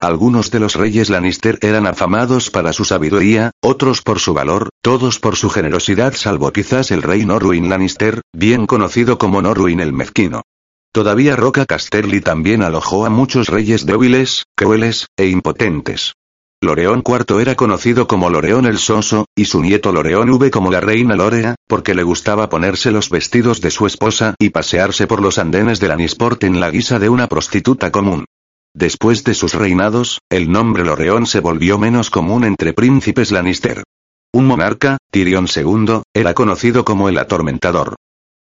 algunos de los reyes Lannister eran afamados para su sabiduría, otros por su valor, todos por su generosidad salvo quizás el rey Norwin Lannister, bien conocido como Norwin el Mezquino. Todavía Roca Casterly también alojó a muchos reyes débiles, crueles, e impotentes. Loreón IV era conocido como Loreón el Soso, y su nieto Loreón V como la reina Lorea, porque le gustaba ponerse los vestidos de su esposa y pasearse por los andenes de Lannisport en la guisa de una prostituta común. Después de sus reinados, el nombre Loreón se volvió menos común entre príncipes Lannister. Un monarca, Tyrion II, era conocido como el Atormentador.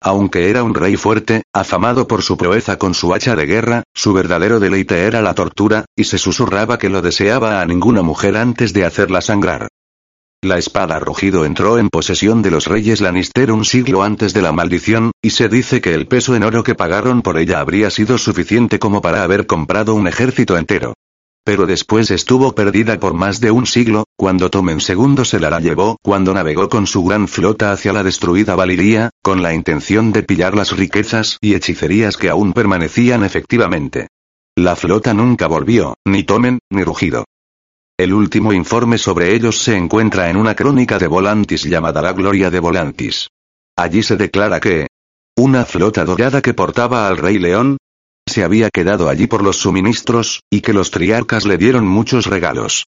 Aunque era un rey fuerte, afamado por su proeza con su hacha de guerra, su verdadero deleite era la tortura, y se susurraba que lo deseaba a ninguna mujer antes de hacerla sangrar. La espada rugido entró en posesión de los reyes Lannister un siglo antes de la maldición, y se dice que el peso en oro que pagaron por ella habría sido suficiente como para haber comprado un ejército entero. Pero después estuvo perdida por más de un siglo, cuando Tomen II se la, llevó, cuando navegó con su gran flota hacia la destruida Valiria, con la intención de pillar las riquezas y hechicerías que aún permanecían efectivamente. La flota nunca volvió, ni Tomen, ni Rugido. El último informe sobre ellos se encuentra en una crónica de Volantis llamada La Gloria de Volantis. Allí se declara que una flota dorada que portaba al rey león se había quedado allí por los suministros, y que los triarcas le dieron muchos regalos.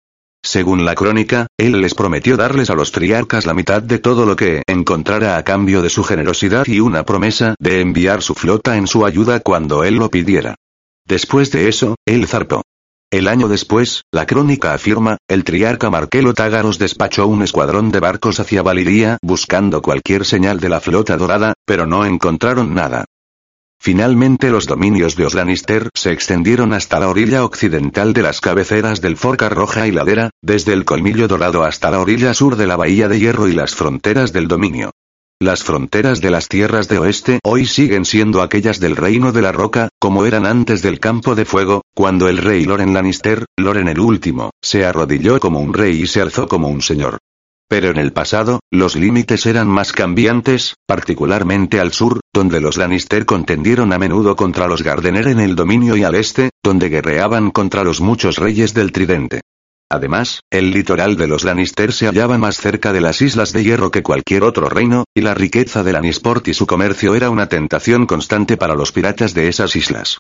Según la crónica, él les prometió darles a los triarcas la mitad de todo lo que encontrara a cambio de su generosidad y una promesa de enviar su flota en su ayuda cuando él lo pidiera. Después de eso, él zarpó. El año después, la crónica afirma, el triarca Marquelo Tágaros despachó un escuadrón de barcos hacia Valiria buscando cualquier señal de la flota dorada, pero no encontraron nada. Finalmente los dominios de Oslanister se extendieron hasta la orilla occidental de las cabeceras del Forca Roja y Ladera, desde el Colmillo Dorado hasta la orilla sur de la Bahía de Hierro y las fronteras del dominio. Las fronteras de las tierras de oeste hoy siguen siendo aquellas del Reino de la Roca, como eran antes del Campo de Fuego, cuando el rey Loren Lannister, Loren el Último, se arrodilló como un rey y se alzó como un señor. Pero en el pasado, los límites eran más cambiantes, particularmente al sur, donde los Lannister contendieron a menudo contra los Gardener en el dominio y al este, donde guerreaban contra los muchos reyes del Tridente. Además, el litoral de los Lannister se hallaba más cerca de las Islas de Hierro que cualquier otro reino, y la riqueza de Lannisport y su comercio era una tentación constante para los piratas de esas islas.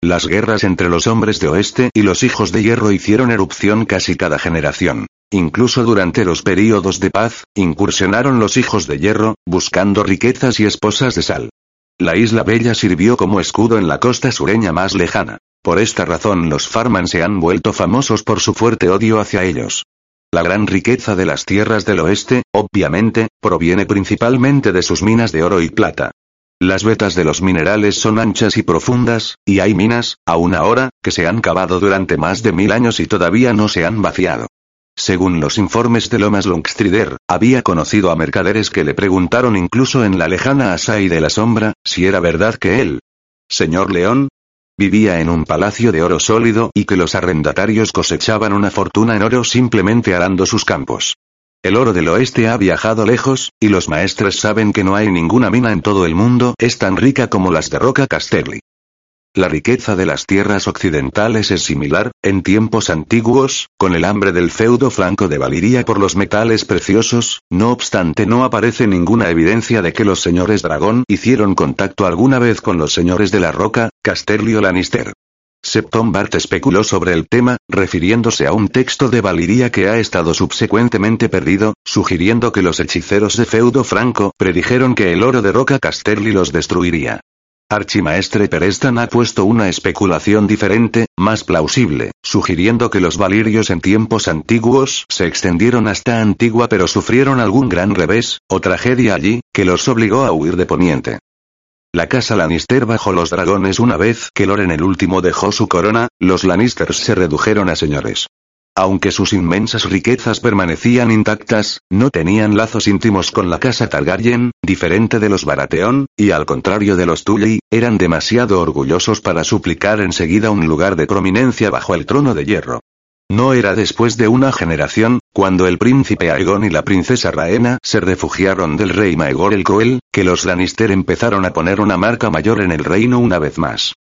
Las guerras entre los hombres de oeste y los hijos de hierro hicieron erupción casi cada generación. Incluso durante los períodos de paz, incursionaron los hijos de hierro, buscando riquezas y esposas de sal. La isla Bella sirvió como escudo en la costa sureña más lejana. Por esta razón los Farman se han vuelto famosos por su fuerte odio hacia ellos. La gran riqueza de las tierras del oeste, obviamente, proviene principalmente de sus minas de oro y plata. Las vetas de los minerales son anchas y profundas, y hay minas, aún ahora, que se han cavado durante más de mil años y todavía no se han vaciado. Según los informes de Lomas Longstrider, había conocido a mercaderes que le preguntaron incluso en la lejana Asai de la Sombra, si era verdad que él, señor León, Vivía en un palacio de oro sólido y que los arrendatarios cosechaban una fortuna en oro simplemente arando sus campos. El oro del oeste ha viajado lejos, y los maestres saben que no hay ninguna mina en todo el mundo es tan rica como las de Roca Castelli. La riqueza de las tierras occidentales es similar, en tiempos antiguos, con el hambre del feudo franco de Valiria por los metales preciosos, no obstante no aparece ninguna evidencia de que los señores dragón hicieron contacto alguna vez con los señores de la roca, Casterly o Lannister. Septon Bart especuló sobre el tema, refiriéndose a un texto de Valiria que ha estado subsecuentemente perdido, sugiriendo que los hechiceros de feudo franco predijeron que el oro de roca Casterly los destruiría. Archimaestre Perestan ha puesto una especulación diferente, más plausible, sugiriendo que los valirios en tiempos antiguos se extendieron hasta Antigua pero sufrieron algún gran revés, o tragedia allí, que los obligó a huir de Poniente. La casa Lannister bajo los dragones una vez que Loren el último dejó su corona, los Lannisters se redujeron a señores. Aunque sus inmensas riquezas permanecían intactas, no tenían lazos íntimos con la casa Targaryen, diferente de los Baratheon, y al contrario de los Tully, eran demasiado orgullosos para suplicar enseguida un lugar de prominencia bajo el trono de hierro. No era después de una generación, cuando el príncipe Aegon y la princesa Raena se refugiaron del rey Maegor el Cruel, que los Lannister empezaron a poner una marca mayor en el reino una vez más.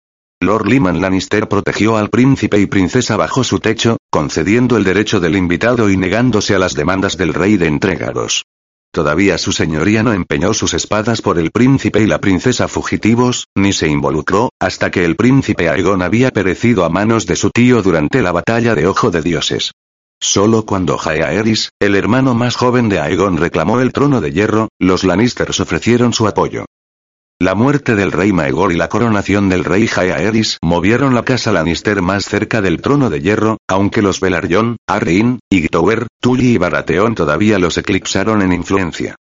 Lord Lyman Lannister protegió al príncipe y princesa bajo su techo, concediendo el derecho del invitado y negándose a las demandas del rey de entregados. Todavía su señoría no empeñó sus espadas por el príncipe y la princesa fugitivos, ni se involucró, hasta que el príncipe Aegon había perecido a manos de su tío durante la batalla de Ojo de Dioses. Solo cuando Jaehaerys, el hermano más joven de Aegon reclamó el trono de hierro, los Lannisters ofrecieron su apoyo. La muerte del rey Maegor y la coronación del rey Jaehaerys movieron la casa Lannister más cerca del trono de hierro, aunque los Velaryon, Arryn, Hightower, Tully y Baratheon todavía los eclipsaron en influencia.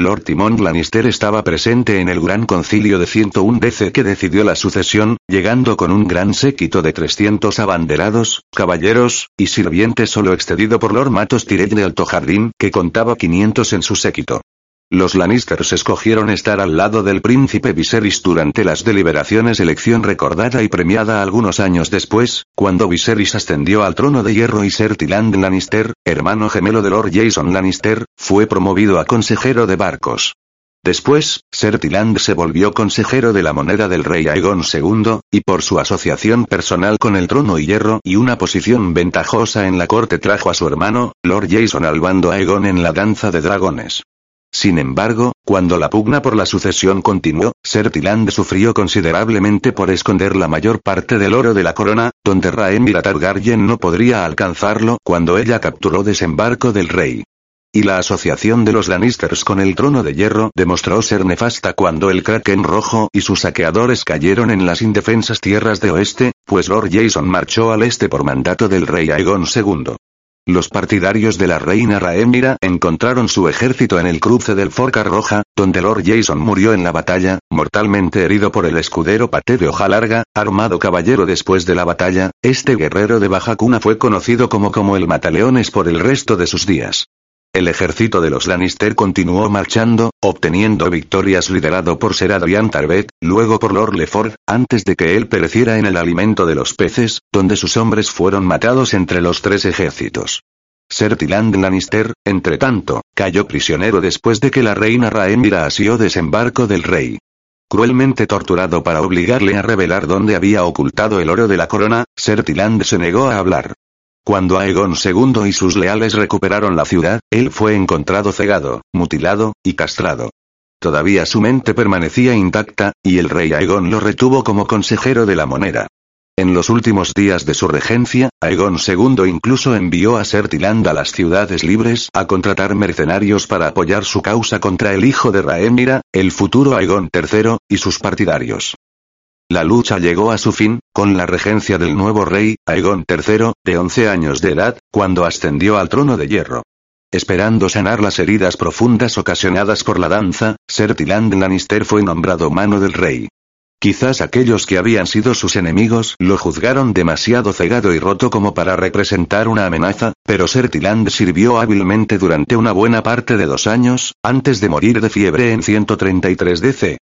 Lord Timon Lannister estaba presente en el gran concilio de 101 DC que decidió la sucesión, llegando con un gran séquito de 300 abanderados, caballeros, y sirvientes solo excedido por Lord Matos Tyrell de Alto Jardín, que contaba 500 en su séquito. Los Lannisters escogieron estar al lado del príncipe Viserys durante las deliberaciones elección recordada y premiada algunos años después, cuando Viserys ascendió al trono de hierro y Ser Tyland Lannister, hermano gemelo de Lord Jason Lannister, fue promovido a consejero de barcos. Después, Ser Tyland se volvió consejero de la moneda del rey Aegon II, y por su asociación personal con el trono y hierro y una posición ventajosa en la corte trajo a su hermano, Lord Jason al bando Aegon en la danza de dragones. Sin embargo, cuando la pugna por la sucesión continuó, Sertiland sufrió considerablemente por esconder la mayor parte del oro de la corona, donde Rhaenyra Targaryen no podría alcanzarlo cuando ella capturó desembarco del rey. Y la asociación de los Lannisters con el trono de hierro demostró ser nefasta cuando el Kraken rojo y sus saqueadores cayeron en las indefensas tierras de oeste, pues Lord Jason marchó al este por mandato del rey Aegon II. Los partidarios de la reina Rhaenyra encontraron su ejército en el cruce del Forca Roja, donde Lord Jason murió en la batalla, mortalmente herido por el escudero Pate de hoja larga, armado caballero después de la batalla, este guerrero de baja cuna fue conocido como el Mataleones por el resto de sus días. El ejército de los Lannister continuó marchando, obteniendo victorias liderado por Ser Adrian Tarbet, luego por Lord Lefort, antes de que él pereciera en el alimento de los peces, donde sus hombres fueron matados entre los tres ejércitos. Ser Tyland Lannister, entre tanto, cayó prisionero después de que la reina Rhaenyra asió desembarco del rey. Cruelmente torturado para obligarle a revelar dónde había ocultado el oro de la corona, Ser Tyland se negó a hablar. Cuando Aegon II y sus leales recuperaron la ciudad, él fue encontrado cegado, mutilado, y castrado. Todavía su mente permanecía intacta, y el rey Aegon lo retuvo como consejero de la moneda. En los últimos días de su regencia, Aegon II incluso envió a Sertiland a las ciudades libres a contratar mercenarios para apoyar su causa contra el hijo de Rhaenyra, el futuro Aegon III, y sus partidarios. La lucha llegó a su fin, con la regencia del nuevo rey, Aegon III, de 11 años de edad, cuando ascendió al trono de hierro. Esperando sanar las heridas profundas ocasionadas por la danza, Ser Tyland Lannister fue nombrado mano del rey. Quizás aquellos que habían sido sus enemigos lo juzgaron demasiado cegado y roto como para representar una amenaza, pero Ser Tyland sirvió hábilmente durante una buena parte de dos años, antes de morir de fiebre en 133 DC.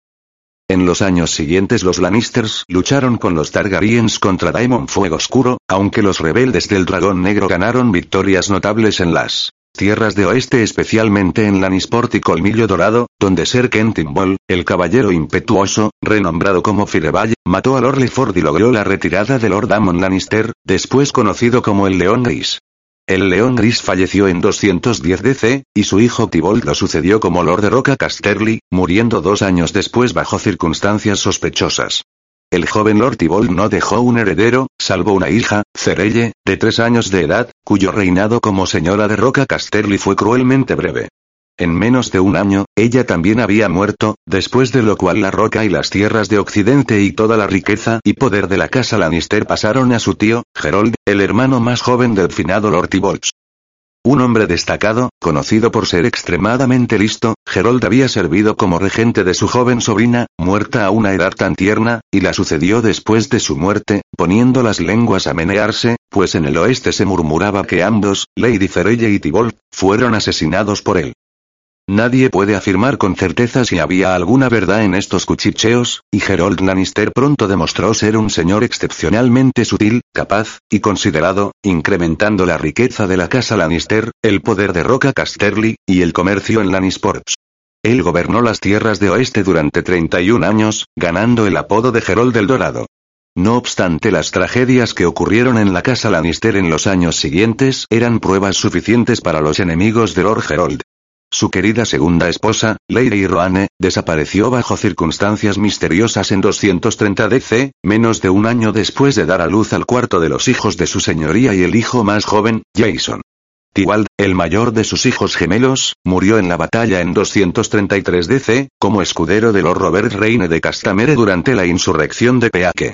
En los años siguientes los Lannisters lucharon con los Targaryens contra Daemon Fuego Oscuro, aunque los rebeldes del Dragón Negro ganaron victorias notables en las tierras de oeste especialmente en Lannisport y Colmillo Dorado, donde Ser Kentinbol, el caballero impetuoso, renombrado como Fireball, mató a Lord Leford y logró la retirada de Lord Damon Lannister, después conocido como el León Gris. El León Gris falleció en 210 DC, y su hijo Tibold lo sucedió como Lord de Roca Casterly, muriendo dos años después bajo circunstancias sospechosas. El joven Lord Tibold no dejó un heredero, salvo una hija, Cerelle, de tres años de edad, cuyo reinado como señora de Roca Casterly fue cruelmente breve. En menos de un año, ella también había muerto, después de lo cual la roca y las tierras de Occidente y toda la riqueza y poder de la casa Lannister pasaron a su tío, Gerold, el hermano más joven del finado Lord Tibolts. Un hombre destacado, conocido por ser extremadamente listo, Gerold había servido como regente de su joven sobrina, muerta a una edad tan tierna, y la sucedió después de su muerte, poniendo las lenguas a menearse, pues en el oeste se murmuraba que ambos, Lady Ferelle y Tybalt, fueron asesinados por él. Nadie puede afirmar con certeza si había alguna verdad en estos cuchicheos, y Gerold Lannister pronto demostró ser un señor excepcionalmente sutil, capaz, y considerado, incrementando la riqueza de la casa Lannister, el poder de Roca Casterly, y el comercio en Lannisports. Él gobernó las tierras de oeste durante 31 años, ganando el apodo de Gerold del Dorado. No obstante las tragedias que ocurrieron en la casa Lannister en los años siguientes eran pruebas suficientes para los enemigos de Lord Gerold. Su querida segunda esposa, Lady Roane, desapareció bajo circunstancias misteriosas en 230 DC, menos de un año después de dar a luz al cuarto de los hijos de su señoría y el hijo más joven, Jason. Tywald, el mayor de sus hijos gemelos, murió en la batalla en 233 DC, como escudero de Lord Robert Reine de Castamere durante la insurrección de Peake.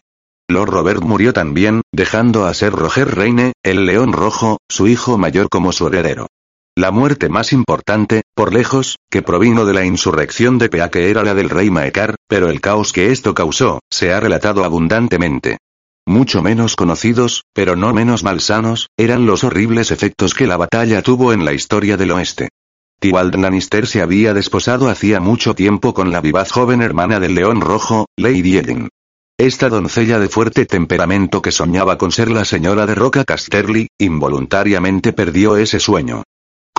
Lord Robert murió también, dejando a ser Roger Reine, el León Rojo, su hijo mayor como su heredero. La muerte más importante, por lejos, que provino de la insurrección de Peake era la del rey Maekar, pero el caos que esto causó, se ha relatado abundantemente. Mucho menos conocidos, pero no menos malsanos, eran los horribles efectos que la batalla tuvo en la historia del oeste. Tywald Lannister se había desposado hacía mucho tiempo con la vivaz joven hermana del León Rojo, Lady Ellen. Esta doncella de fuerte temperamento que soñaba con ser la señora de Roca Casterly, involuntariamente perdió ese sueño.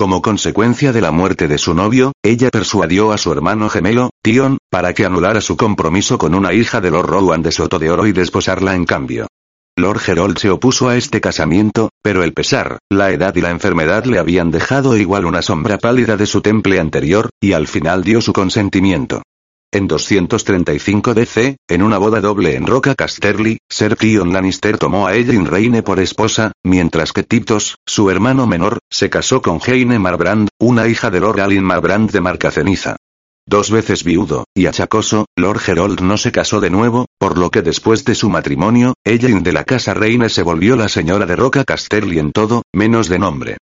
Como consecuencia de la muerte de su novio, ella persuadió a su hermano gemelo, Tion, para que anulara su compromiso con una hija de Lord Rowan de Soto de Oro y desposarla en cambio. Lord Gerold se opuso a este casamiento, pero el pesar, la edad y la enfermedad le habían dejado igual una sombra pálida de su temple anterior, y al final dio su consentimiento. En 235 DC, en una boda doble en Roca Casterly, Ser Tion Lannister tomó a Ellen Reine por esposa, mientras que Titos, su hermano menor, se casó con Heine Marbrand, una hija de Lord Alin Marbrand de Marcaceniza. Dos veces viudo, y achacoso, Lord Gerold no se casó de nuevo, por lo que después de su matrimonio, Ellen de la casa Reine se volvió la señora de Roca Casterly en todo, menos de nombre.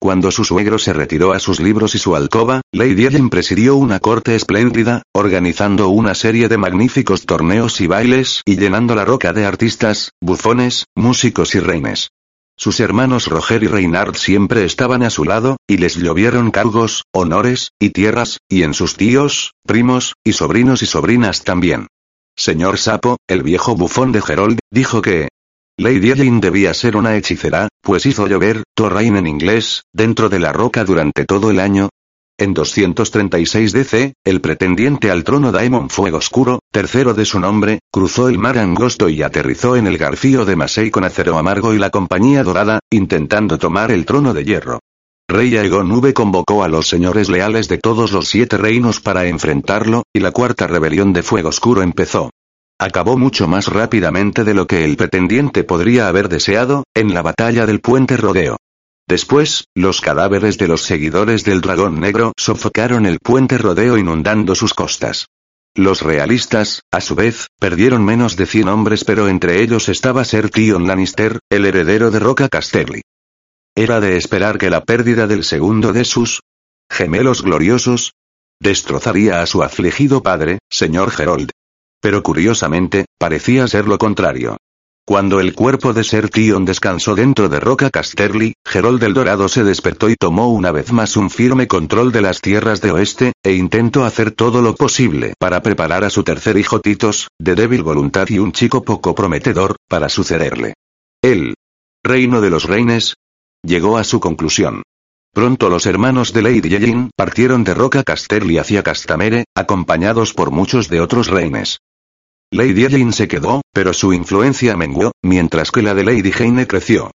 Cuando su suegro se retiró a sus libros y su alcoba, Lady Ellen presidió una corte espléndida, organizando una serie de magníficos torneos y bailes y llenando la roca de artistas, bufones, músicos y reines. Sus hermanos Roger y Reynard siempre estaban a su lado, y les llovieron cargos, honores, y tierras, y en sus tíos, primos, y sobrinos y sobrinas también. Señor Sapo, el viejo bufón de Gerold, dijo que, Lady Ellen debía ser una hechicera, pues hizo llover, Torrain en inglés, dentro de la roca durante todo el año. En 236 DC, el pretendiente al trono Daemon Fuego Oscuro, tercero de su nombre, cruzó el mar angosto y aterrizó en el garfío de Masei con acero amargo y la compañía dorada, intentando tomar el trono de hierro. Rey Aegon V convocó a los señores leales de todos los siete reinos para enfrentarlo, y la cuarta rebelión de Fuego Oscuro empezó. Acabó mucho más rápidamente de lo que el pretendiente podría haber deseado, en la batalla del puente rodeo. Después, los cadáveres de los seguidores del dragón negro sofocaron el puente rodeo inundando sus costas. Los realistas, a su vez, perdieron menos de 100 hombres pero entre ellos estaba Ser Tion Lannister, el heredero de Roca Casterly. Era de esperar que la pérdida del segundo de sus gemelos gloriosos destrozaría a su afligido padre, señor Gerold. Pero curiosamente, parecía ser lo contrario. Cuando el cuerpo de Ser Tion descansó dentro de Roca Casterly, Gerold del Dorado se despertó y tomó una vez más un firme control de las tierras de oeste, e intentó hacer todo lo posible para preparar a su tercer hijo Titos, de débil voluntad y un chico poco prometedor, para sucederle. El reino de los reines llegó a su conclusión. Pronto los hermanos de Lady Yelin partieron de Roca Casterly hacia Castamere, acompañados por muchos de otros reines. Lady Jane se quedó, pero su influencia menguó, mientras que la de Lady Jane creció.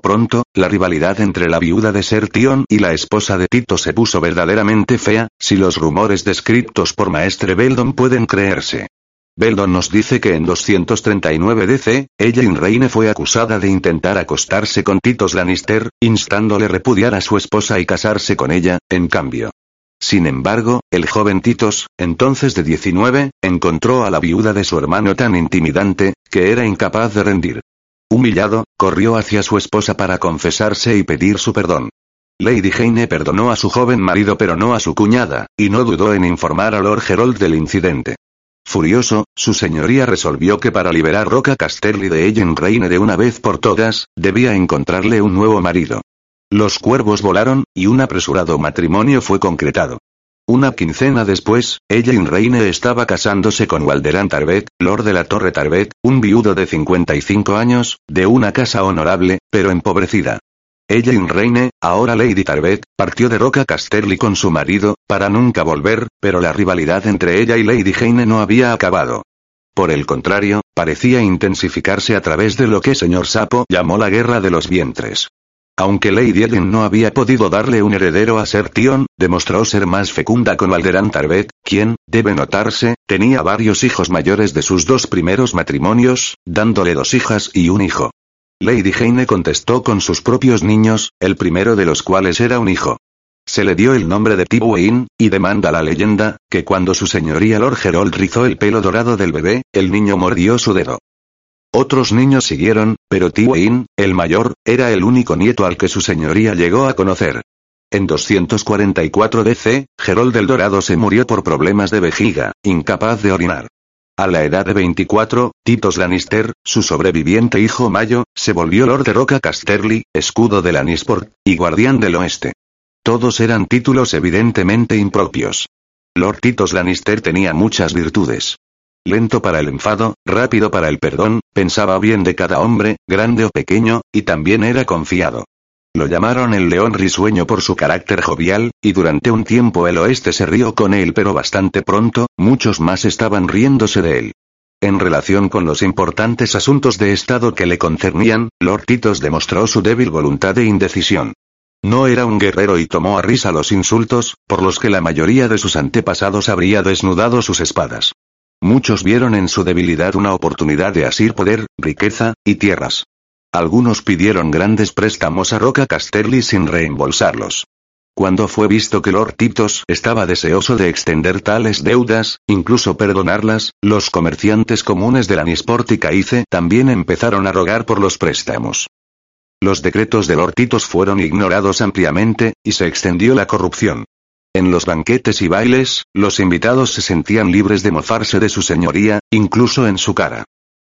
Pronto, la rivalidad entre la viuda de Ser Tion y la esposa de Tito se puso verdaderamente fea, si los rumores descritos por Maestre Beldon pueden creerse. Beldon nos dice que en 239 DC, ella Reine fue acusada de intentar acostarse con Titos Lannister, instándole repudiar a su esposa y casarse con ella, en cambio. Sin embargo, el joven Titos, entonces de 19, encontró a la viuda de su hermano tan intimidante, que era incapaz de rendir. Humillado, corrió hacia su esposa para confesarse y pedir su perdón. Lady Jane perdonó a su joven marido pero no a su cuñada, y no dudó en informar a Lord Gerald del incidente. Furioso, su señoría resolvió que para liberar Roca Casterly de Ellen Reine de una vez por todas, debía encontrarle un nuevo marido. Los cuervos volaron, y un apresurado matrimonio fue concretado. Una quincena después, Ellen Reine estaba casándose con Walderan Tarbet, lord de la Torre Tarbet, un viudo de 55 años, de una casa honorable, pero empobrecida. Ellen Reine, ahora Lady Tarbet, partió de Roca Casterly con su marido, para nunca volver, pero la rivalidad entre ella y Lady Jane no había acabado. Por el contrario, parecía intensificarse a través de lo que señor Sapo llamó la guerra de los vientres. Aunque Lady Ellen no había podido darle un heredero a Ser Tion, demostró ser más fecunda con Valderan Tarbet, quien, debe notarse, tenía varios hijos mayores de sus dos primeros matrimonios, dándole dos hijas y un hijo. Lady Jane contestó con sus propios niños, el primero de los cuales era un hijo. Se le dio el nombre de Tywin, y demanda la leyenda, que cuando su señoría Lord Gerold rizó el pelo dorado del bebé, el niño mordió su dedo. Otros niños siguieron, pero Tywin, el mayor, era el único nieto al que su señoría llegó a conocer. En 244 DC, Gerold el Dorado se murió por problemas de vejiga, incapaz de orinar. A la edad de 24, Titos Lannister, su sobreviviente hijo Mayo, se volvió Lord de Roca Casterly, escudo de Lannisport, y guardián del oeste. Todos eran títulos evidentemente impropios. Lord Titos Lannister tenía muchas virtudes. Lento para el enfado, rápido para el perdón, pensaba bien de cada hombre, grande o pequeño, y también era confiado. Lo llamaron el león risueño por su carácter jovial, y durante un tiempo el oeste se rió con él pero bastante pronto, muchos más estaban riéndose de él. En relación con los importantes asuntos de Estado que le concernían, Lord Titos demostró su débil voluntad e indecisión. No era un guerrero y tomó a risa los insultos, por los que la mayoría de sus antepasados habría desnudado sus espadas. Muchos vieron en su debilidad una oportunidad de asir poder, riqueza, y tierras. Algunos pidieron grandes préstamos a Roca Casterly sin reembolsarlos. Cuando fue visto que Lord Titos estaba deseoso de extender tales deudas, incluso perdonarlas, los comerciantes comunes de Lanisport y Caice también empezaron a rogar por los préstamos. Los decretos de Lord Titos fueron ignorados ampliamente, y se extendió la corrupción. En los banquetes y bailes, los invitados se sentían libres de mofarse de su señoría, incluso en su cara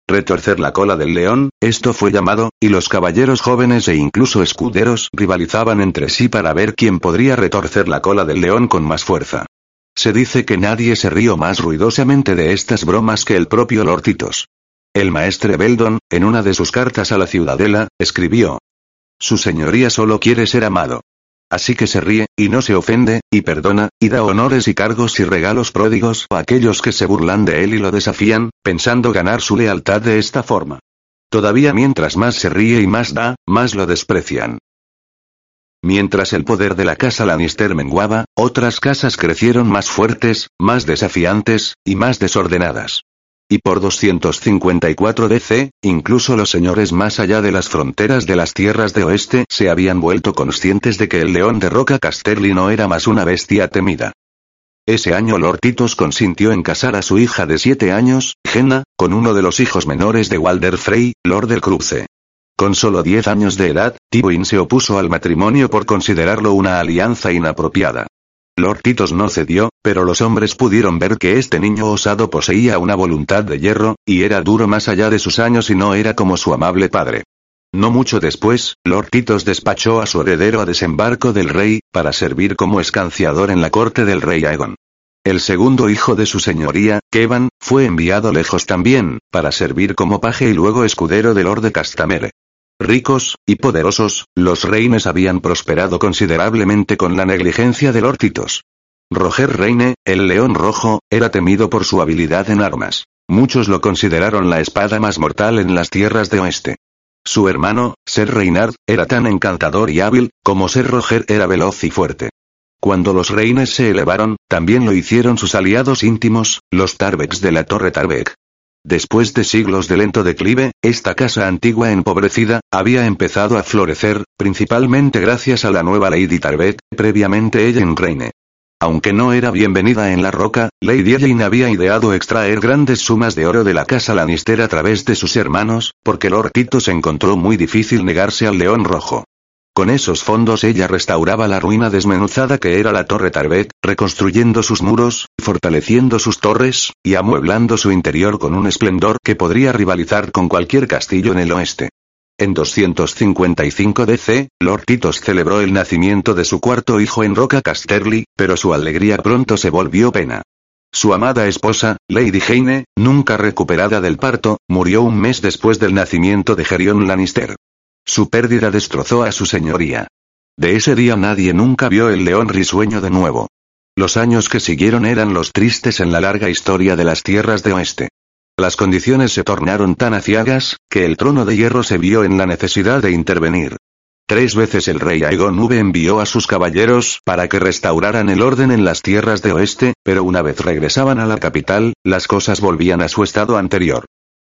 retorcer la cola del león, esto fue llamado, y los caballeros jóvenes e incluso escuderos rivalizaban entre sí para ver quién podría retorcer la cola del león con más fuerza. Se dice que nadie se rió más ruidosamente de estas bromas que el propio Lord Titos. El maestre Beldon, en una de sus cartas a la ciudadela, escribió. Su señoría solo quiere ser amado. Así que se ríe, y no se ofende, y perdona, y da honores y cargos y regalos pródigos a aquellos que se burlan de él y lo desafían, pensando ganar su lealtad de esta forma. Todavía mientras más se ríe y más da, más lo desprecian. Mientras el poder de la casa Lannister menguaba, otras casas crecieron más fuertes, más desafiantes, y más desordenadas. Y por 254 DC, incluso los señores más allá de las fronteras de las tierras de oeste se habían vuelto conscientes de que el león de Roca Casterly no era más una bestia temida. Ese año Lord Titos consintió en casar a su hija de siete años, Jenna, con uno de los hijos menores de Walder Frey, Lord del Cruce. Con solo diez años de edad, Tywin se opuso al matrimonio por considerarlo una alianza inapropiada. Lord Titos no cedió, pero los hombres pudieron ver que este niño osado poseía una voluntad de hierro, y era duro más allá de sus años y no era como su amable padre. No mucho después, Lord Titos despachó a su heredero a desembarco del rey, para servir como escanciador en la corte del rey Aegon. El segundo hijo de su señoría, Kevan, fue enviado lejos también, para servir como paje y luego escudero del Lord de Castamere. Ricos, y poderosos, los reines habían prosperado considerablemente con la negligencia de Titos. Roger Reine, el león rojo, era temido por su habilidad en armas. Muchos lo consideraron la espada más mortal en las tierras de oeste. Su hermano, Ser Reynard, era tan encantador y hábil, como Ser Roger era veloz y fuerte. Cuando los reines se elevaron, también lo hicieron sus aliados íntimos, los Tarbecks de la Torre Tarbeck. Después de siglos de lento declive, esta casa antigua empobrecida, había empezado a florecer, principalmente gracias a la nueva Lady Tarbet, previamente Ellen Reine. Aunque no era bienvenida en la roca, Lady Ellen había ideado extraer grandes sumas de oro de la casa Lannister a través de sus hermanos, porque Lord Tito se encontró muy difícil negarse al león rojo. Con esos fondos ella restauraba la ruina desmenuzada que era la Torre Tarbet, reconstruyendo sus muros, fortaleciendo sus torres, y amueblando su interior con un esplendor que podría rivalizar con cualquier castillo en el oeste. En 255 DC, Lord Titos celebró el nacimiento de su cuarto hijo en Roca Casterly, pero su alegría pronto se volvió pena. Su amada esposa, Lady Jane, nunca recuperada del parto, murió un mes después del nacimiento de Gerion Lannister. Su pérdida destrozó a su señoría. De ese día nadie nunca vio el león risueño de nuevo. Los años que siguieron eran los tristes en la larga historia de las tierras de oeste. Las condiciones se tornaron tan aciagas, que el trono de hierro se vio en la necesidad de intervenir. Tres veces el rey Aegon V envió a sus caballeros para que restauraran el orden en las tierras de oeste, pero una vez regresaban a la capital, las cosas volvían a su estado anterior.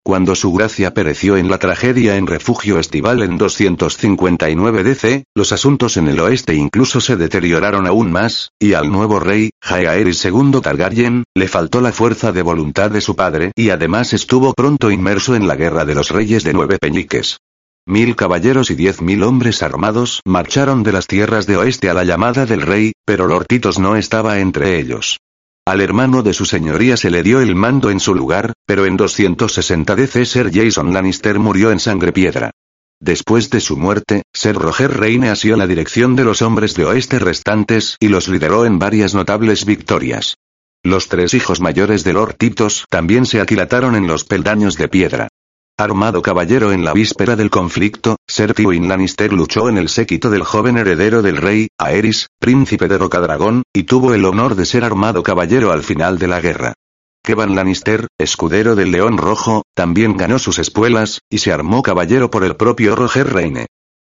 Cuando su gracia pereció en la tragedia en refugio estival en 259 DC, los asuntos en el oeste incluso se deterioraron aún más, y al nuevo rey, Jaehaerys II Targaryen, le faltó la fuerza de voluntad de su padre y además estuvo pronto inmerso en la guerra de los reyes de nueve peñiques. Mil caballeros y diez mil hombres armados marcharon de las tierras de oeste a la llamada del rey, pero Lord Titos no estaba entre ellos. Al hermano de su señoría se le dio el mando en su lugar, pero en 260 DC Ser Jason Lannister murió en sangre piedra. Después de su muerte, Ser Roger Reine asió la dirección de los hombres de oeste restantes y los lideró en varias notables victorias. Los tres hijos mayores de Lord Titos también se aquilataron en los peldaños de piedra. Armado caballero en la víspera del conflicto, Ser Tywin Lannister luchó en el séquito del joven heredero del rey, Aerys, príncipe de Rocadragón, y tuvo el honor de ser armado caballero al final de la guerra. Kevan Lannister, escudero del León Rojo, también ganó sus espuelas, y se armó caballero por el propio Roger Reine.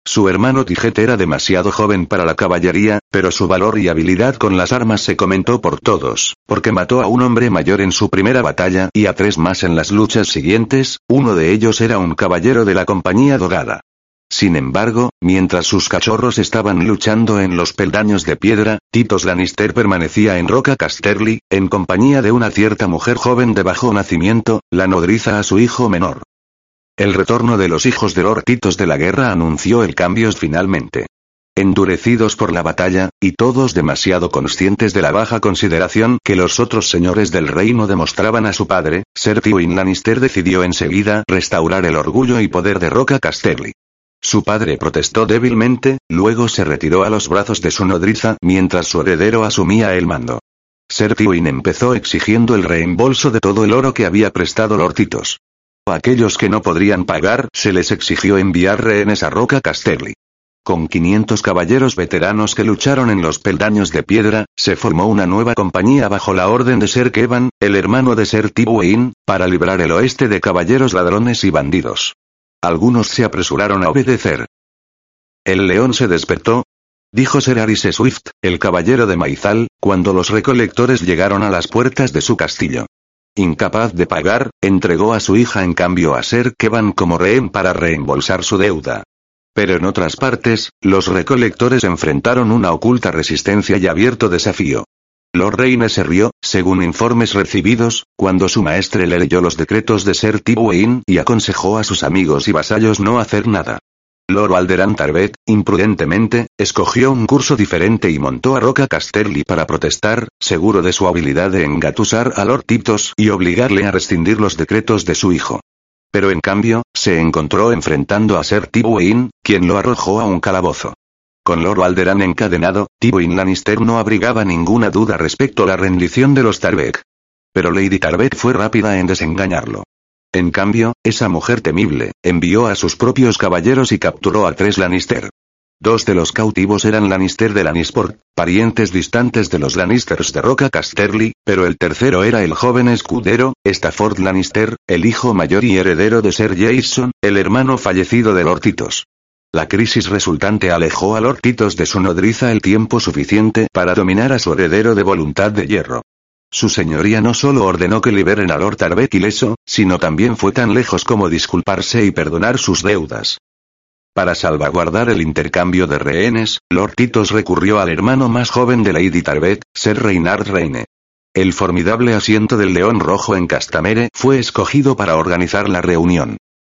Su hermano Tijet era demasiado joven para la caballería, pero su valor y habilidad con las armas se comentó por todos, porque mató a un hombre mayor en su primera batalla y a tres más en las luchas siguientes, uno de ellos era un caballero de la compañía Dogada. Sin embargo, mientras sus cachorros estaban luchando en los peldaños de piedra, Titos Lannister permanecía en Roca Casterly, en compañía de una cierta mujer joven de bajo nacimiento, la nodriza a su hijo menor. El retorno de los hijos de Lord Titos de la guerra anunció el cambio finalmente. Endurecidos por la batalla, y todos demasiado conscientes de la baja consideración que los otros señores del reino demostraban a su padre, Ser Tywin Lannister decidió enseguida restaurar el orgullo y poder de Roca Casterly. Su padre protestó débilmente, luego se retiró a los brazos de su nodriza mientras su heredero asumía el mando. Ser Tywin empezó exigiendo el reembolso de todo el oro que había prestado Lord Titos. A aquellos que no podrían pagar se les exigió enviar rehenes a Roca Casterly. Con 500 caballeros veteranos que lucharon en los peldaños de piedra, se formó una nueva compañía bajo la orden de Ser Kevan, el hermano de Ser Tywin, para librar el oeste de caballeros ladrones y bandidos. Algunos se apresuraron a obedecer. El león se despertó, dijo Ser Arise Swift, el caballero de Maizal, cuando los recolectores llegaron a las puertas de su castillo. Incapaz de pagar, entregó a su hija en cambio a Ser Kevan como rehén para reembolsar su deuda. Pero en otras partes, los recolectores enfrentaron una oculta resistencia y abierto desafío. Lord Reine se rió, según informes recibidos, cuando su maestre le leyó los decretos de Ser Tywin y aconsejó a sus amigos y vasallos no hacer nada. Lord Alderan Tarbet, imprudentemente, escogió un curso diferente y montó a Roca Casterly para protestar, seguro de su habilidad de engatusar a Lord Tiptos y obligarle a rescindir los decretos de su hijo. Pero en cambio, se encontró enfrentando a Ser Tywin, quien lo arrojó a un calabozo. Con Lord Alderan encadenado, Tywin Lannister no abrigaba ninguna duda respecto a la rendición de los Tarbek. Pero Lady Tarbet fue rápida en desengañarlo. En cambio, esa mujer temible, envió a sus propios caballeros y capturó a tres Lannister. Dos de los cautivos eran Lannister de Lannisport, parientes distantes de los Lannisters de Roca Casterly, pero el tercero era el joven escudero, Stafford Lannister, el hijo mayor y heredero de Ser Jason, el hermano fallecido de Lord Titos. La crisis resultante alejó a Lord Titos de su nodriza el tiempo suficiente para dominar a su heredero de voluntad de hierro. Su señoría no solo ordenó que liberen a Lord Tarbet ileso, sino también fue tan lejos como disculparse y perdonar sus deudas. Para salvaguardar el intercambio de rehenes, Lord Titos recurrió al hermano más joven de Lady Tarbet, Ser Reynard Reine. El formidable asiento del León Rojo en Castamere fue escogido para organizar la reunión.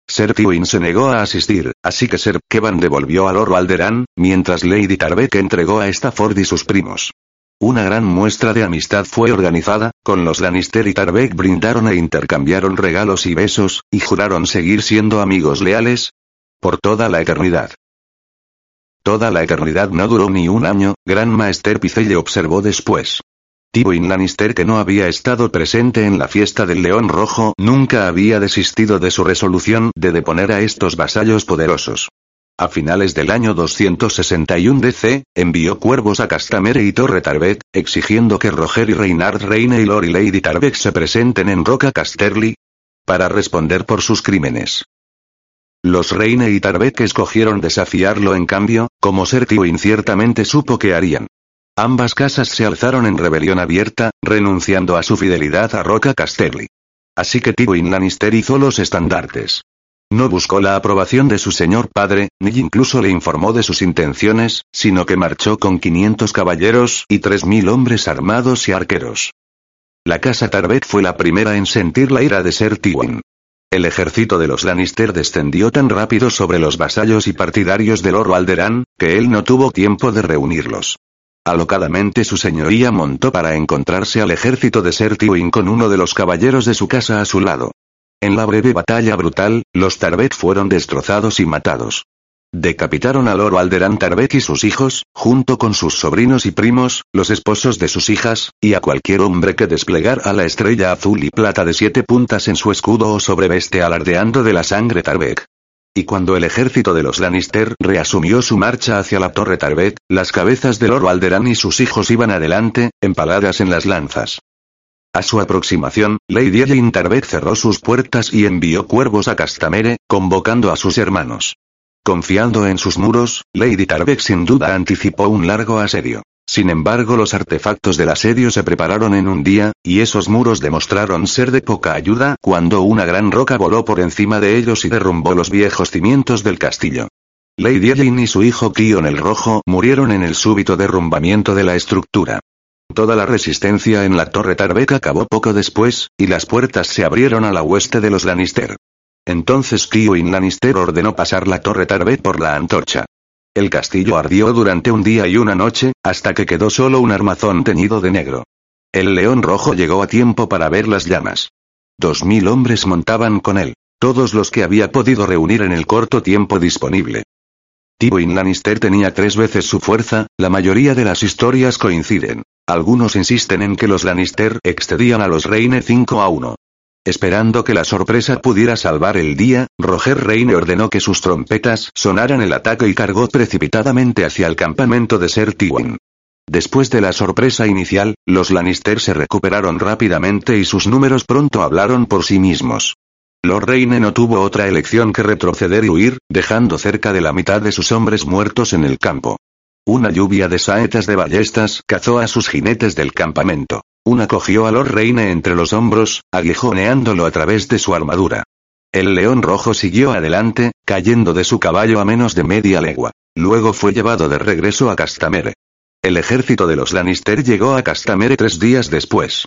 Ser Tywin se negó a asistir, así que Ser Kevan devolvió al oro Alderán, mientras Lady Tarbeck entregó a Stafford y sus primos. Una gran muestra de amistad fue organizada, con los Lannister y Tarbeck brindaron e intercambiaron regalos y besos, y juraron seguir siendo amigos leales por toda la eternidad. Toda la eternidad no duró ni un año, Gran Maester Picelle observó después. Tywin Lannister que no había estado presente en la fiesta del León Rojo nunca había desistido de su resolución de deponer a estos vasallos poderosos. A finales del año 261 DC, envió cuervos a Castamere y Torre Tarbeck, exigiendo que Roger y Reynard Reine y Lord y Lady Tarbeck se presenten en Roca Casterly para responder por sus crímenes. Los Reine y Tarbeck escogieron desafiarlo en cambio, como Ser Tywin ciertamente supo que harían. Ambas casas se alzaron en rebelión abierta, renunciando a su fidelidad a Roca Casterly. Así que Tywin Lannister hizo los estandartes. No buscó la aprobación de su señor padre, ni incluso le informó de sus intenciones, sino que marchó con 500 caballeros y 3.000 hombres armados y arqueros. La casa Tarbet fue la primera en sentir la ira de Ser Tywin. El ejército de los Lannister descendió tan rápido sobre los vasallos y partidarios del Oro Alderán, que él no tuvo tiempo de reunirlos. Alocadamente su señoría montó para encontrarse al ejército de Ser Tywin con uno de los caballeros de su casa a su lado. En la breve batalla brutal, los Tarbet fueron destrozados y matados. Decapitaron a Loro Alderán Tarbet y sus hijos, junto con sus sobrinos y primos, los esposos de sus hijas, y a cualquier hombre que desplegara la estrella azul y plata de siete puntas en su escudo o sobreveste alardeando de la sangre Tarbek. Y cuando el ejército de los Lannister reasumió su marcha hacia la torre Tarbet, las cabezas de Loro Alderán y sus hijos iban adelante, empaladas en las lanzas. A su aproximación, Lady Tarbeck cerró sus puertas y envió cuervos a Castamere, convocando a sus hermanos. Confiando en sus muros, Lady Tarbeck sin duda anticipó un largo asedio. Sin embargo, los artefactos del asedio se prepararon en un día, y esos muros demostraron ser de poca ayuda cuando una gran roca voló por encima de ellos y derrumbó los viejos cimientos del castillo. Lady Ellen y su hijo Kion el Rojo murieron en el súbito derrumbamiento de la estructura. Toda la resistencia en la torre Tarbeck acabó poco después, y las puertas se abrieron a la hueste de los Lannister. Entonces Tywin Lannister ordenó pasar la torre Tarbeck por la antorcha. El castillo ardió durante un día y una noche, hasta que quedó solo un armazón teñido de negro. El león rojo llegó a tiempo para ver las llamas. Dos mil hombres montaban con él, todos los que había podido reunir en el corto tiempo disponible. Tywin Lannister tenía tres veces su fuerza, la mayoría de las historias coinciden. Algunos insisten en que los Lannister excedían a los Reine 5 a 1. Esperando que la sorpresa pudiera salvar el día, Roger Reine ordenó que sus trompetas sonaran el ataque y cargó precipitadamente hacia el campamento de Ser Tywin. Después de la sorpresa inicial, los Lannister se recuperaron rápidamente y sus números pronto hablaron por sí mismos. Lord Reine no tuvo otra elección que retroceder y huir, dejando cerca de la mitad de sus hombres muertos en el campo. Una lluvia de saetas de ballestas cazó a sus jinetes del campamento. Una cogió a Lord Reine entre los hombros, aguijoneándolo a través de su armadura. El león rojo siguió adelante, cayendo de su caballo a menos de media legua. Luego fue llevado de regreso a Castamere. El ejército de los Lannister llegó a Castamere tres días después.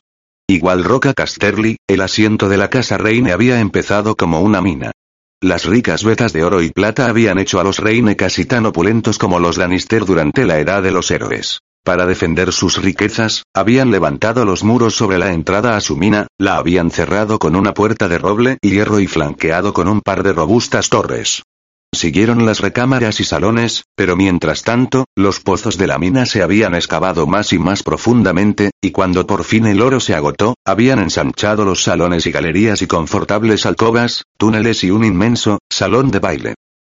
Igual Roca Casterly, el asiento de la casa Reine había empezado como una mina. Las ricas vetas de oro y plata habían hecho a los Reine casi tan opulentos como los Lannister durante la era de los héroes. Para defender sus riquezas, habían levantado los muros sobre la entrada a su mina, la habían cerrado con una puerta de roble y hierro y flanqueado con un par de robustas torres. Siguieron las recámaras y salones, pero mientras tanto, los pozos de la mina se habían excavado más y más profundamente, y cuando por fin el oro se agotó, habían ensanchado los salones y galerías y confortables alcobas, túneles y un inmenso salón de baile.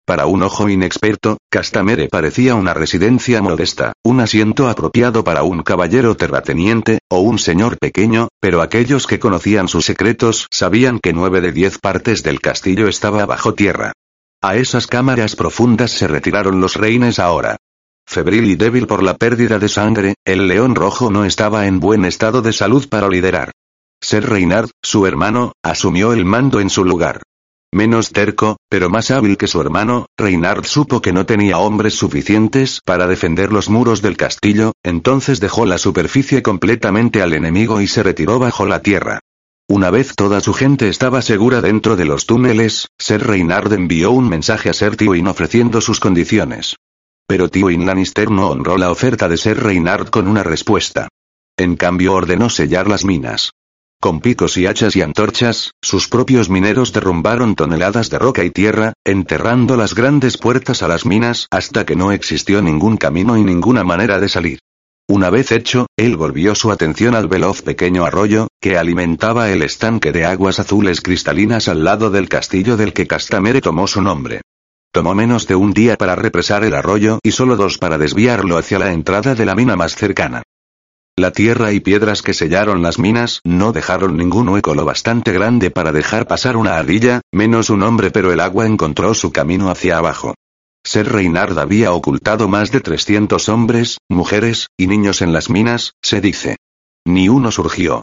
Para un ojo inexperto, Castamere parecía una residencia modesta, un asiento apropiado para un caballero terrateniente, o un señor pequeño, pero aquellos que conocían sus secretos sabían que nueve de diez partes del castillo estaba bajo tierra. A esas cámaras profundas se retiraron los reines ahora. Febril y débil por la pérdida de sangre, el león rojo no estaba en buen estado de salud para liderar. Ser Reynard, su hermano, asumió el mando en su lugar. Menos terco, pero más hábil que su hermano, Reynard supo que no tenía hombres suficientes para defender los muros del castillo, entonces dejó la superficie completamente al enemigo y se retiró bajo la tierra. Una vez toda su gente estaba segura dentro de los túneles, Ser Reynard envió un mensaje a Ser Tywin ofreciendo sus condiciones. Pero Tywin Lannister no honró la oferta de Ser Reynard con una respuesta. En cambio ordenó sellar las minas. Con picos y hachas y antorchas, sus propios mineros derrumbaron toneladas de roca y tierra, enterrando las grandes puertas a las minas hasta que no existió ningún camino y ninguna manera de salir. Una vez hecho, él volvió su atención al veloz pequeño arroyo, que alimentaba el estanque de aguas azules cristalinas al lado del castillo del que Castamere tomó su nombre. Tomó menos de un día para represar el arroyo y solo dos para desviarlo hacia la entrada de la mina más cercana. La tierra y piedras que sellaron las minas no dejaron ningún hueco lo bastante grande para dejar pasar una ardilla, menos un hombre pero el agua encontró su camino hacia abajo. Ser Reynard había ocultado más de 300 hombres, mujeres, y niños en las minas, se dice. Ni uno surgió.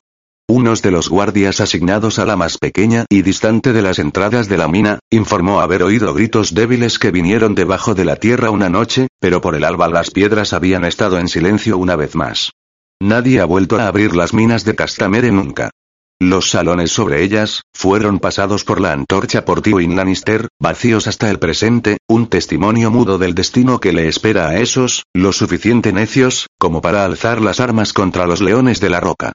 Unos de los guardias asignados a la más pequeña y distante de las entradas de la mina, informó haber oído gritos débiles que vinieron debajo de la tierra una noche, pero por el alba las piedras habían estado en silencio una vez más. Nadie ha vuelto a abrir las minas de Castamere nunca. Los salones sobre ellas, fueron pasados por la antorcha por Tywin Lannister, vacíos hasta el presente, un testimonio mudo del destino que le espera a esos, lo suficiente necios, como para alzar las armas contra los leones de la roca.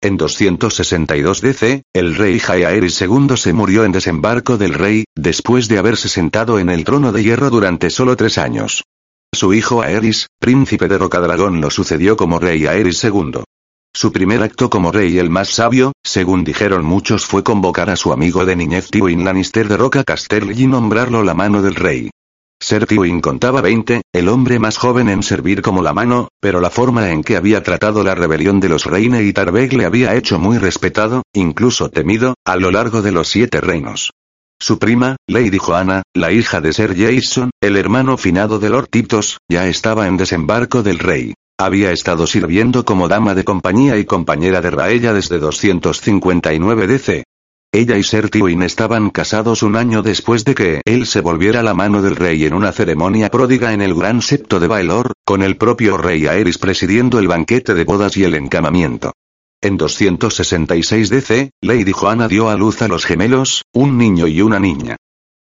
En 262 DC, el rey Jaehaerys II se murió en desembarco del rey, después de haberse sentado en el trono de hierro durante solo tres años. Su hijo Aerys, príncipe de Rocadragón lo sucedió como rey Aerys II. Su primer acto como rey el más sabio, según dijeron muchos fue convocar a su amigo de niñez Tywin Lannister de Roca Casterly y nombrarlo la mano del rey. Ser Tywin contaba 20, el hombre más joven en servir como la mano, pero la forma en que había tratado la rebelión de los Reine y Tarbeg le había hecho muy respetado, incluso temido, a lo largo de los siete reinos. Su prima, Lady Joanna, la hija de Ser Jason, el hermano finado de Lord Tiptos, ya estaba en desembarco del rey. Había estado sirviendo como dama de compañía y compañera de Raella desde 259 DC. Ella y Ser estaban casados un año después de que él se volviera la mano del rey en una ceremonia pródiga en el gran septo de Baelor, con el propio rey Aerys presidiendo el banquete de bodas y el encamamiento. En 266 DC, Lady Joanna dio a luz a los gemelos, un niño y una niña.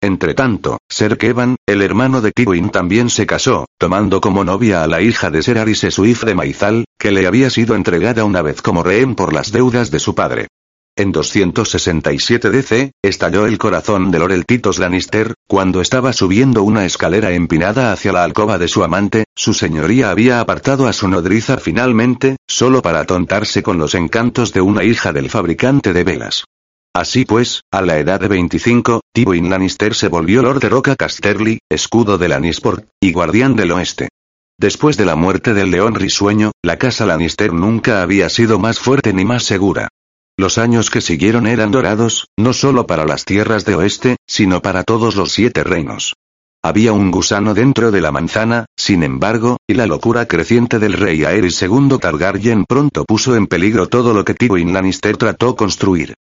Entretanto, Ser Kevan, el hermano de Tywin también se casó, tomando como novia a la hija de Ser Arisesuif de Maizal, que le había sido entregada una vez como rehén por las deudas de su padre. En 267 DC, estalló el corazón de Lorel Titos Lannister, cuando estaba subiendo una escalera empinada hacia la alcoba de su amante, su señoría había apartado a su nodriza finalmente, solo para atontarse con los encantos de una hija del fabricante de velas. Así pues, a la edad de 25, Tywin Lannister se volvió Lord de Roca Casterly, escudo de Lannisport, y guardián del oeste. Después de la muerte del león risueño, la casa Lannister nunca había sido más fuerte ni más segura. Los años que siguieron eran dorados, no solo para las tierras de oeste, sino para todos los siete reinos. Había un gusano dentro de la manzana, sin embargo, y la locura creciente del rey Aerys II Targaryen pronto puso en peligro todo lo que Tywin Lannister trató construir.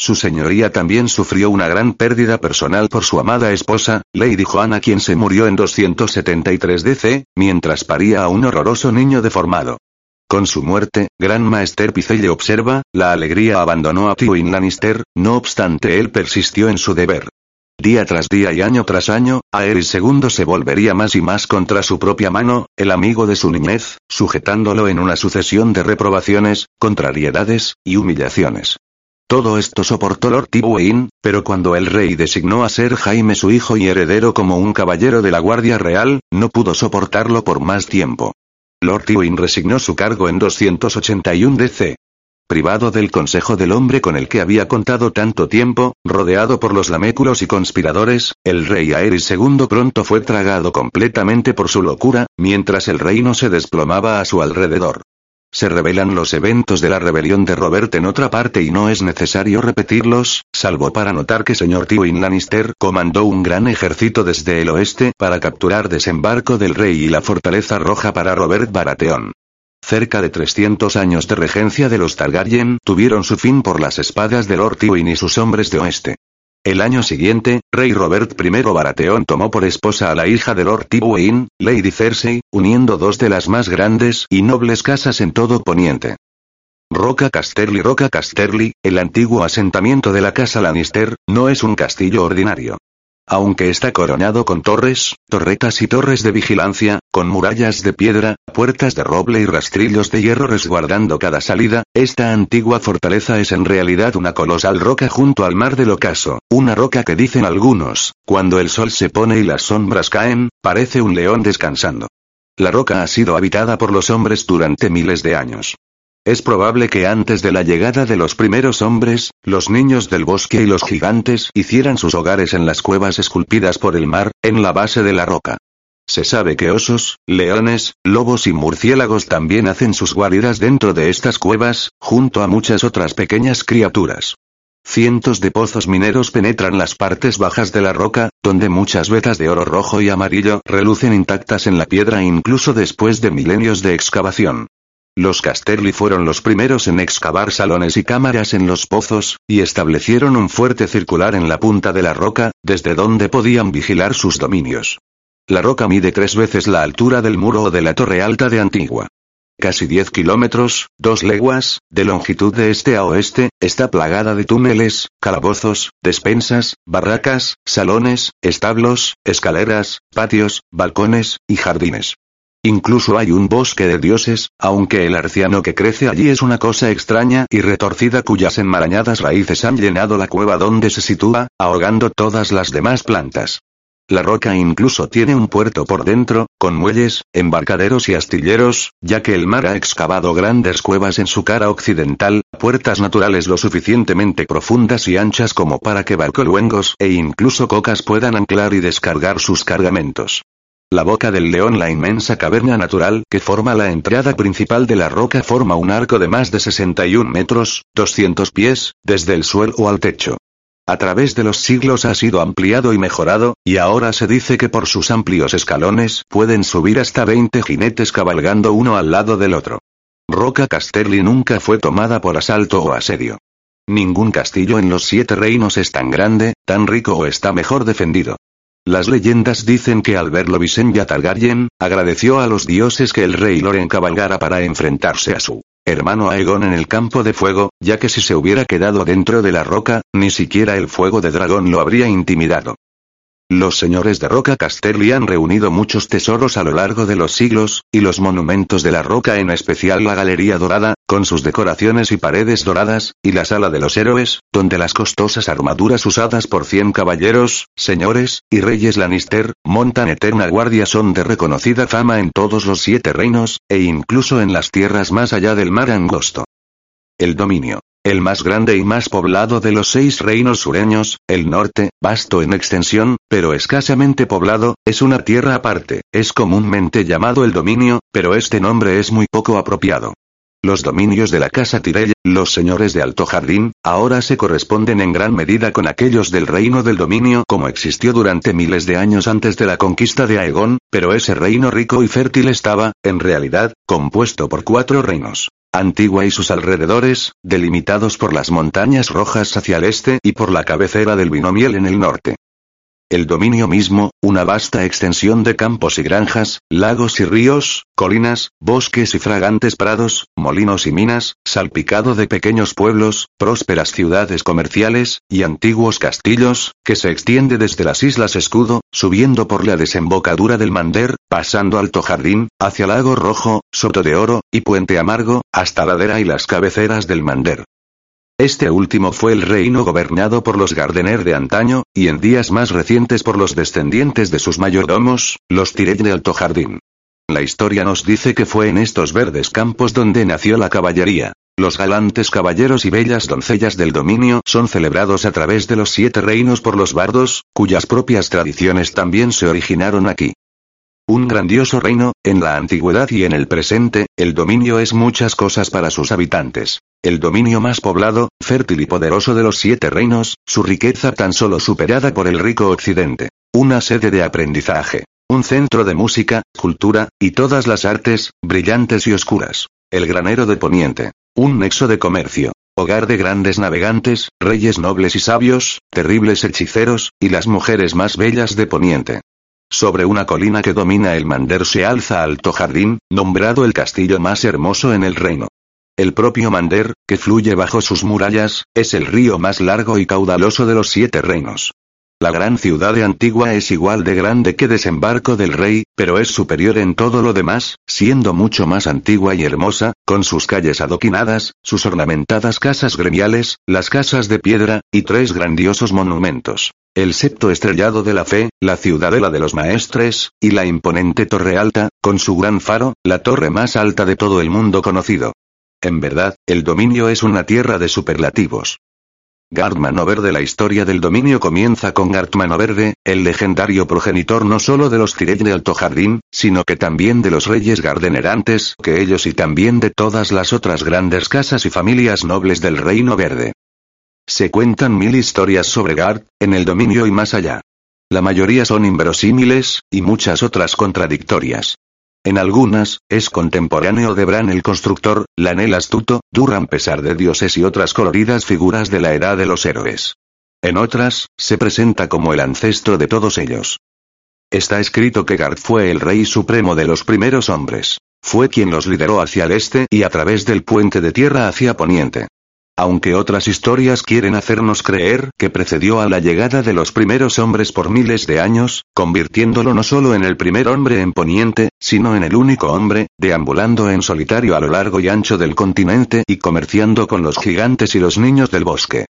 Su señoría también sufrió una gran pérdida personal por su amada esposa, Lady Joanna quien se murió en 273 DC, mientras paría a un horroroso niño deformado. Con su muerte, Gran Maester Picelle observa, la alegría abandonó a Tywin Lannister, no obstante él persistió en su deber. Día tras día y año tras año, Aerys II se volvería más y más contra su propia mano, el amigo de su niñez, sujetándolo en una sucesión de reprobaciones, contrariedades, y humillaciones. Todo esto soportó Lord Tywin, pero cuando el rey designó a ser Jaime su hijo y heredero como un caballero de la Guardia Real, no pudo soportarlo por más tiempo. Lord Tywin resignó su cargo en 281 DC. Privado del consejo del hombre con el que había contado tanto tiempo, rodeado por los laméculos y conspiradores, el rey Aerys II pronto fue tragado completamente por su locura, mientras el reino se desplomaba a su alrededor. Se revelan los eventos de la rebelión de Robert en otra parte y no es necesario repetirlos, salvo para notar que señor Tywin Lannister comandó un gran ejército desde el oeste para capturar desembarco del rey y la fortaleza roja para Robert Baratheon. Cerca de 300 años de regencia de los Targaryen tuvieron su fin por las espadas de Lord Tywin y sus hombres de oeste. El año siguiente, rey Robert I Baratheon tomó por esposa a la hija de Lord Tywin, Lady Cersei, uniendo dos de las más grandes y nobles casas en todo Poniente. Roca Casterly Roca Casterly, el antiguo asentamiento de la casa Lannister, no es un castillo ordinario. Aunque está coronado con torres, torretas y torres de vigilancia, con murallas de piedra, puertas de roble y rastrillos de hierro resguardando cada salida, esta antigua fortaleza es en realidad una colosal roca junto al mar del ocaso, una roca que dicen algunos, cuando el sol se pone y las sombras caen, parece un león descansando. La roca ha sido habitada por los hombres durante miles de años. Es probable que antes de la llegada de los primeros hombres, los niños del bosque y los gigantes hicieran sus hogares en las cuevas esculpidas por el mar, en la base de la roca. Se sabe que osos, leones, lobos y murciélagos también hacen sus guaridas dentro de estas cuevas, junto a muchas otras pequeñas criaturas. Cientos de pozos mineros penetran las partes bajas de la roca, donde muchas vetas de oro rojo y amarillo relucen intactas en la piedra incluso después de milenios de excavación. Los Casterly fueron los primeros en excavar salones y cámaras en los pozos, y establecieron un fuerte circular en la punta de la roca, desde donde podían vigilar sus dominios. La roca mide tres veces la altura del muro o de la torre alta de Antigua. Casi 10 kilómetros, dos leguas, de longitud de este a oeste, está plagada de túneles, calabozos, despensas, barracas, salones, establos, escaleras, patios, balcones, y jardines. Incluso hay un bosque de dioses, aunque el arciano que crece allí es una cosa extraña y retorcida cuyas enmarañadas raíces han llenado la cueva donde se sitúa, ahogando todas las demás plantas. La roca incluso tiene un puerto por dentro, con muelles, embarcaderos y astilleros, ya que el mar ha excavado grandes cuevas en su cara occidental, puertas naturales lo suficientemente profundas y anchas como para que barcoluengos e incluso cocas puedan anclar y descargar sus cargamentos. La boca del león, la inmensa caverna natural que forma la entrada principal de la roca, forma un arco de más de 61 metros, 200 pies, desde el suelo al techo. A través de los siglos ha sido ampliado y mejorado, y ahora se dice que por sus amplios escalones pueden subir hasta 20 jinetes cabalgando uno al lado del otro. Roca Casterly nunca fue tomada por asalto o asedio. Ningún castillo en los siete reinos es tan grande, tan rico o está mejor defendido. Las leyendas dicen que al verlo Visenya Targaryen, agradeció a los dioses que el rey Loren cabalgara para enfrentarse a su hermano Aegon en el campo de fuego, ya que si se hubiera quedado dentro de la roca, ni siquiera el fuego de dragón lo habría intimidado. Los señores de Roca Casterly han reunido muchos tesoros a lo largo de los siglos, y los monumentos de la roca en especial la Galería Dorada, con sus decoraciones y paredes doradas, y la Sala de los Héroes, donde las costosas armaduras usadas por cien caballeros, señores, y reyes Lannister, montan eterna guardia son de reconocida fama en todos los siete reinos, e incluso en las tierras más allá del mar angosto. El dominio. El más grande y más poblado de los seis reinos sureños, el norte, vasto en extensión, pero escasamente poblado, es una tierra aparte, es comúnmente llamado el dominio, pero este nombre es muy poco apropiado. Los dominios de la casa Tyrell, los señores de Alto Jardín, ahora se corresponden en gran medida con aquellos del reino del dominio como existió durante miles de años antes de la conquista de Aegon, pero ese reino rico y fértil estaba, en realidad, compuesto por cuatro reinos. Antigua y sus alrededores, delimitados por las montañas rojas hacia el este y por la cabecera del Binomiel en el norte. El dominio mismo, una vasta extensión de campos y granjas, lagos y ríos, colinas, bosques y fragantes prados, molinos y minas, salpicado de pequeños pueblos, prósperas ciudades comerciales, y antiguos castillos, que se extiende desde las Islas Escudo, subiendo por la desembocadura del Mander, pasando Alto Jardín, hacia Lago Rojo, Soto de Oro, y Puente Amargo, hasta Ladera y las cabeceras del Mander. Este último fue el reino gobernado por los Gardener de antaño, y en días más recientes por los descendientes de sus mayordomos, los Tyrell de Alto Jardín. La historia nos dice que fue en estos verdes campos donde nació la caballería. Los galantes caballeros y bellas doncellas del dominio son celebrados a través de los siete reinos por los bardos, cuyas propias tradiciones también se originaron aquí. Un grandioso reino, en la antigüedad y en el presente, el dominio es muchas cosas para sus habitantes. El dominio más poblado, fértil y poderoso de los siete reinos, su riqueza tan solo superada por el rico occidente. Una sede de aprendizaje. Un centro de música, cultura, y todas las artes, brillantes y oscuras. El granero de Poniente. Un nexo de comercio. Hogar de grandes navegantes, reyes nobles y sabios, terribles hechiceros, y las mujeres más bellas de Poniente. Sobre una colina que domina el Mander se alza alto jardín, nombrado el castillo más hermoso en el reino. El propio Mander, que fluye bajo sus murallas, es el río más largo y caudaloso de los siete reinos. La gran ciudad de Antigua es igual de grande que Desembarco del Rey, pero es superior en todo lo demás, siendo mucho más antigua y hermosa, con sus calles adoquinadas, sus ornamentadas casas gremiales, las casas de piedra, y tres grandiosos monumentos. El septo estrellado de la fe, la ciudadela de los maestres, y la imponente torre alta, con su gran faro, la torre más alta de todo el mundo conocido. En verdad, el dominio es una tierra de superlativos. Gartmano Verde La historia del dominio comienza con Gartmano Verde, el legendario progenitor no solo de los Tyrell de Alto Jardín, sino que también de los reyes gardenerantes, que ellos y también de todas las otras grandes casas y familias nobles del Reino Verde. Se cuentan mil historias sobre Gart, en el dominio y más allá. La mayoría son inverosímiles, y muchas otras contradictorias. En algunas, es contemporáneo de Bran el constructor, Lanel astuto, Duran pesar de dioses y otras coloridas figuras de la edad de los héroes. En otras, se presenta como el ancestro de todos ellos. Está escrito que Gard fue el rey supremo de los primeros hombres. Fue quien los lideró hacia el este y a través del puente de tierra hacia poniente aunque otras historias quieren hacernos creer que precedió a la llegada de los primeros hombres por miles de años, convirtiéndolo no solo en el primer hombre en Poniente, sino en el único hombre, deambulando en solitario a lo largo y ancho del continente y comerciando con los gigantes y los niños del bosque.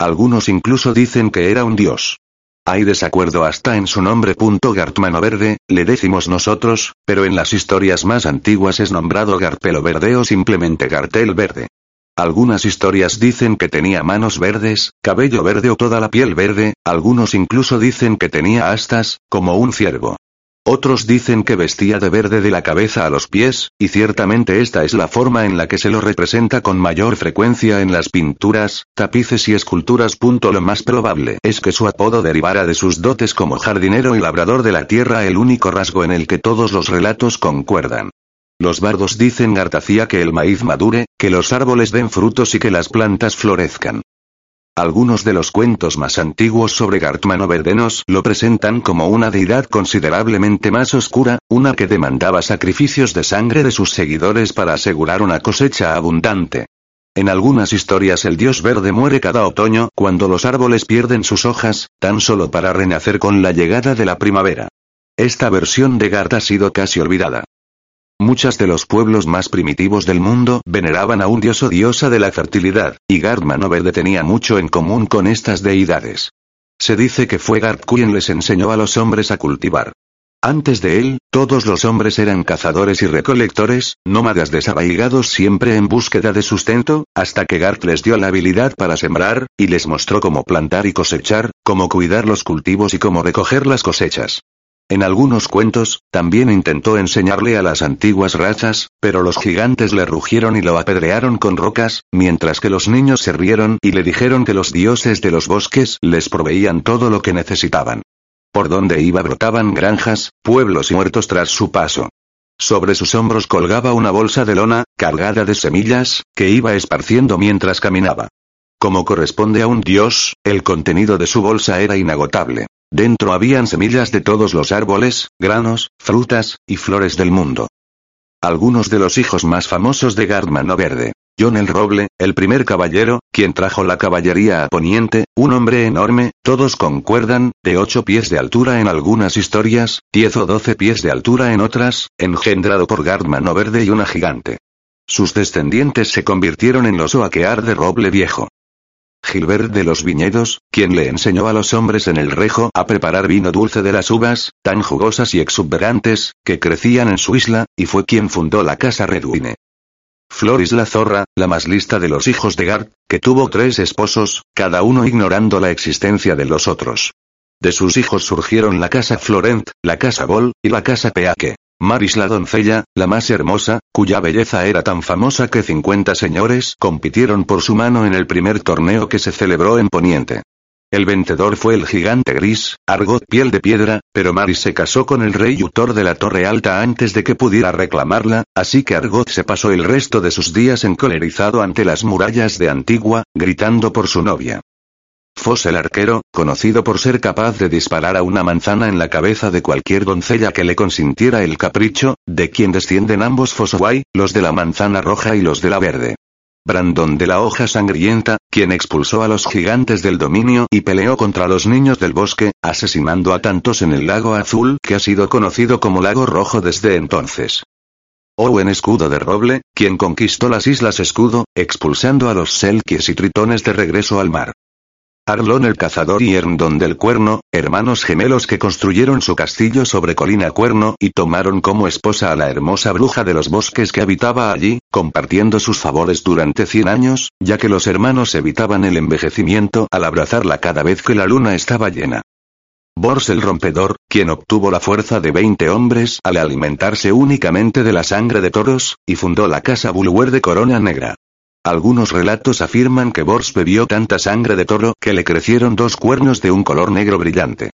Algunos incluso dicen que era un dios. Hay desacuerdo hasta en su nombre. Gartmano Verde, le decimos nosotros, pero en las historias más antiguas es nombrado Garpelo Verde o simplemente Gartel Verde. Algunas historias dicen que tenía manos verdes, cabello verde o toda la piel verde, algunos incluso dicen que tenía astas, como un ciervo. Otros dicen que vestía de verde de la cabeza a los pies, y ciertamente esta es la forma en la que se lo representa con mayor frecuencia en las pinturas, tapices y esculturas. Lo más probable es que su apodo derivara de sus dotes como jardinero y labrador de la tierra, el único rasgo en el que todos los relatos concuerdan. Los bardos dicen Gartacía que el maíz madure, que los árboles den frutos y que las plantas florezcan. Algunos de los cuentos más antiguos sobre Gartmano Verdenos lo presentan como una deidad considerablemente más oscura, una que demandaba sacrificios de sangre de sus seguidores para asegurar una cosecha abundante. En algunas historias el dios verde muere cada otoño cuando los árboles pierden sus hojas, tan solo para renacer con la llegada de la primavera. Esta versión de Gart ha sido casi olvidada. Muchas de los pueblos más primitivos del mundo veneraban a un dios o diosa de la fertilidad, y Gard Verde tenía mucho en común con estas deidades. Se dice que fue Gard quien les enseñó a los hombres a cultivar. Antes de él, todos los hombres eran cazadores y recolectores, nómadas desarraigados siempre en búsqueda de sustento, hasta que Gart les dio la habilidad para sembrar, y les mostró cómo plantar y cosechar, cómo cuidar los cultivos y cómo recoger las cosechas. En algunos cuentos, también intentó enseñarle a las antiguas razas, pero los gigantes le rugieron y lo apedrearon con rocas, mientras que los niños se rieron y le dijeron que los dioses de los bosques les proveían todo lo que necesitaban. Por donde iba brotaban granjas, pueblos y muertos tras su paso. Sobre sus hombros colgaba una bolsa de lona, cargada de semillas, que iba esparciendo mientras caminaba. Como corresponde a un dios, el contenido de su bolsa era inagotable. Dentro habían semillas de todos los árboles, granos, frutas, y flores del mundo. Algunos de los hijos más famosos de Gardmano Verde. John el Roble, el primer caballero, quien trajo la caballería a Poniente, un hombre enorme, todos concuerdan, de ocho pies de altura en algunas historias, diez o doce pies de altura en otras, engendrado por Gardmano Verde y una gigante. Sus descendientes se convirtieron en los Oaquear de Roble Viejo. Gilbert de los Viñedos, quien le enseñó a los hombres en el rejo a preparar vino dulce de las uvas, tan jugosas y exuberantes, que crecían en su isla, y fue quien fundó la casa Redwine. Floris la zorra, la más lista de los hijos de Gart, que tuvo tres esposos, cada uno ignorando la existencia de los otros. De sus hijos surgieron la casa Florent, la casa Bol, y la casa Peake. Maris la doncella, la más hermosa, cuya belleza era tan famosa que 50 señores compitieron por su mano en el primer torneo que se celebró en Poniente. El vencedor fue el gigante gris, Argot piel de piedra, pero Maris se casó con el rey Utor de la Torre Alta antes de que pudiera reclamarla, así que Argot se pasó el resto de sus días encolerizado ante las murallas de Antigua, gritando por su novia. Fos el arquero, conocido por ser capaz de disparar a una manzana en la cabeza de cualquier doncella que le consintiera el capricho, de quien descienden ambos Fosway, los de la manzana roja y los de la verde. Brandon de la hoja sangrienta, quien expulsó a los gigantes del dominio y peleó contra los niños del bosque, asesinando a tantos en el lago azul que ha sido conocido como lago rojo desde entonces. Owen Escudo de Roble, quien conquistó las Islas Escudo, expulsando a los Selkies y Tritones de regreso al mar. Arlon el Cazador y Erndon del Cuerno, hermanos gemelos que construyeron su castillo sobre Colina Cuerno y tomaron como esposa a la hermosa bruja de los bosques que habitaba allí, compartiendo sus favores durante 100 años, ya que los hermanos evitaban el envejecimiento al abrazarla cada vez que la luna estaba llena. Bors el Rompedor, quien obtuvo la fuerza de 20 hombres al alimentarse únicamente de la sangre de toros, y fundó la casa Bulwer de Corona Negra. Algunos relatos afirman que Bors bebió tanta sangre de toro que le crecieron dos cuernos de un color negro brillante.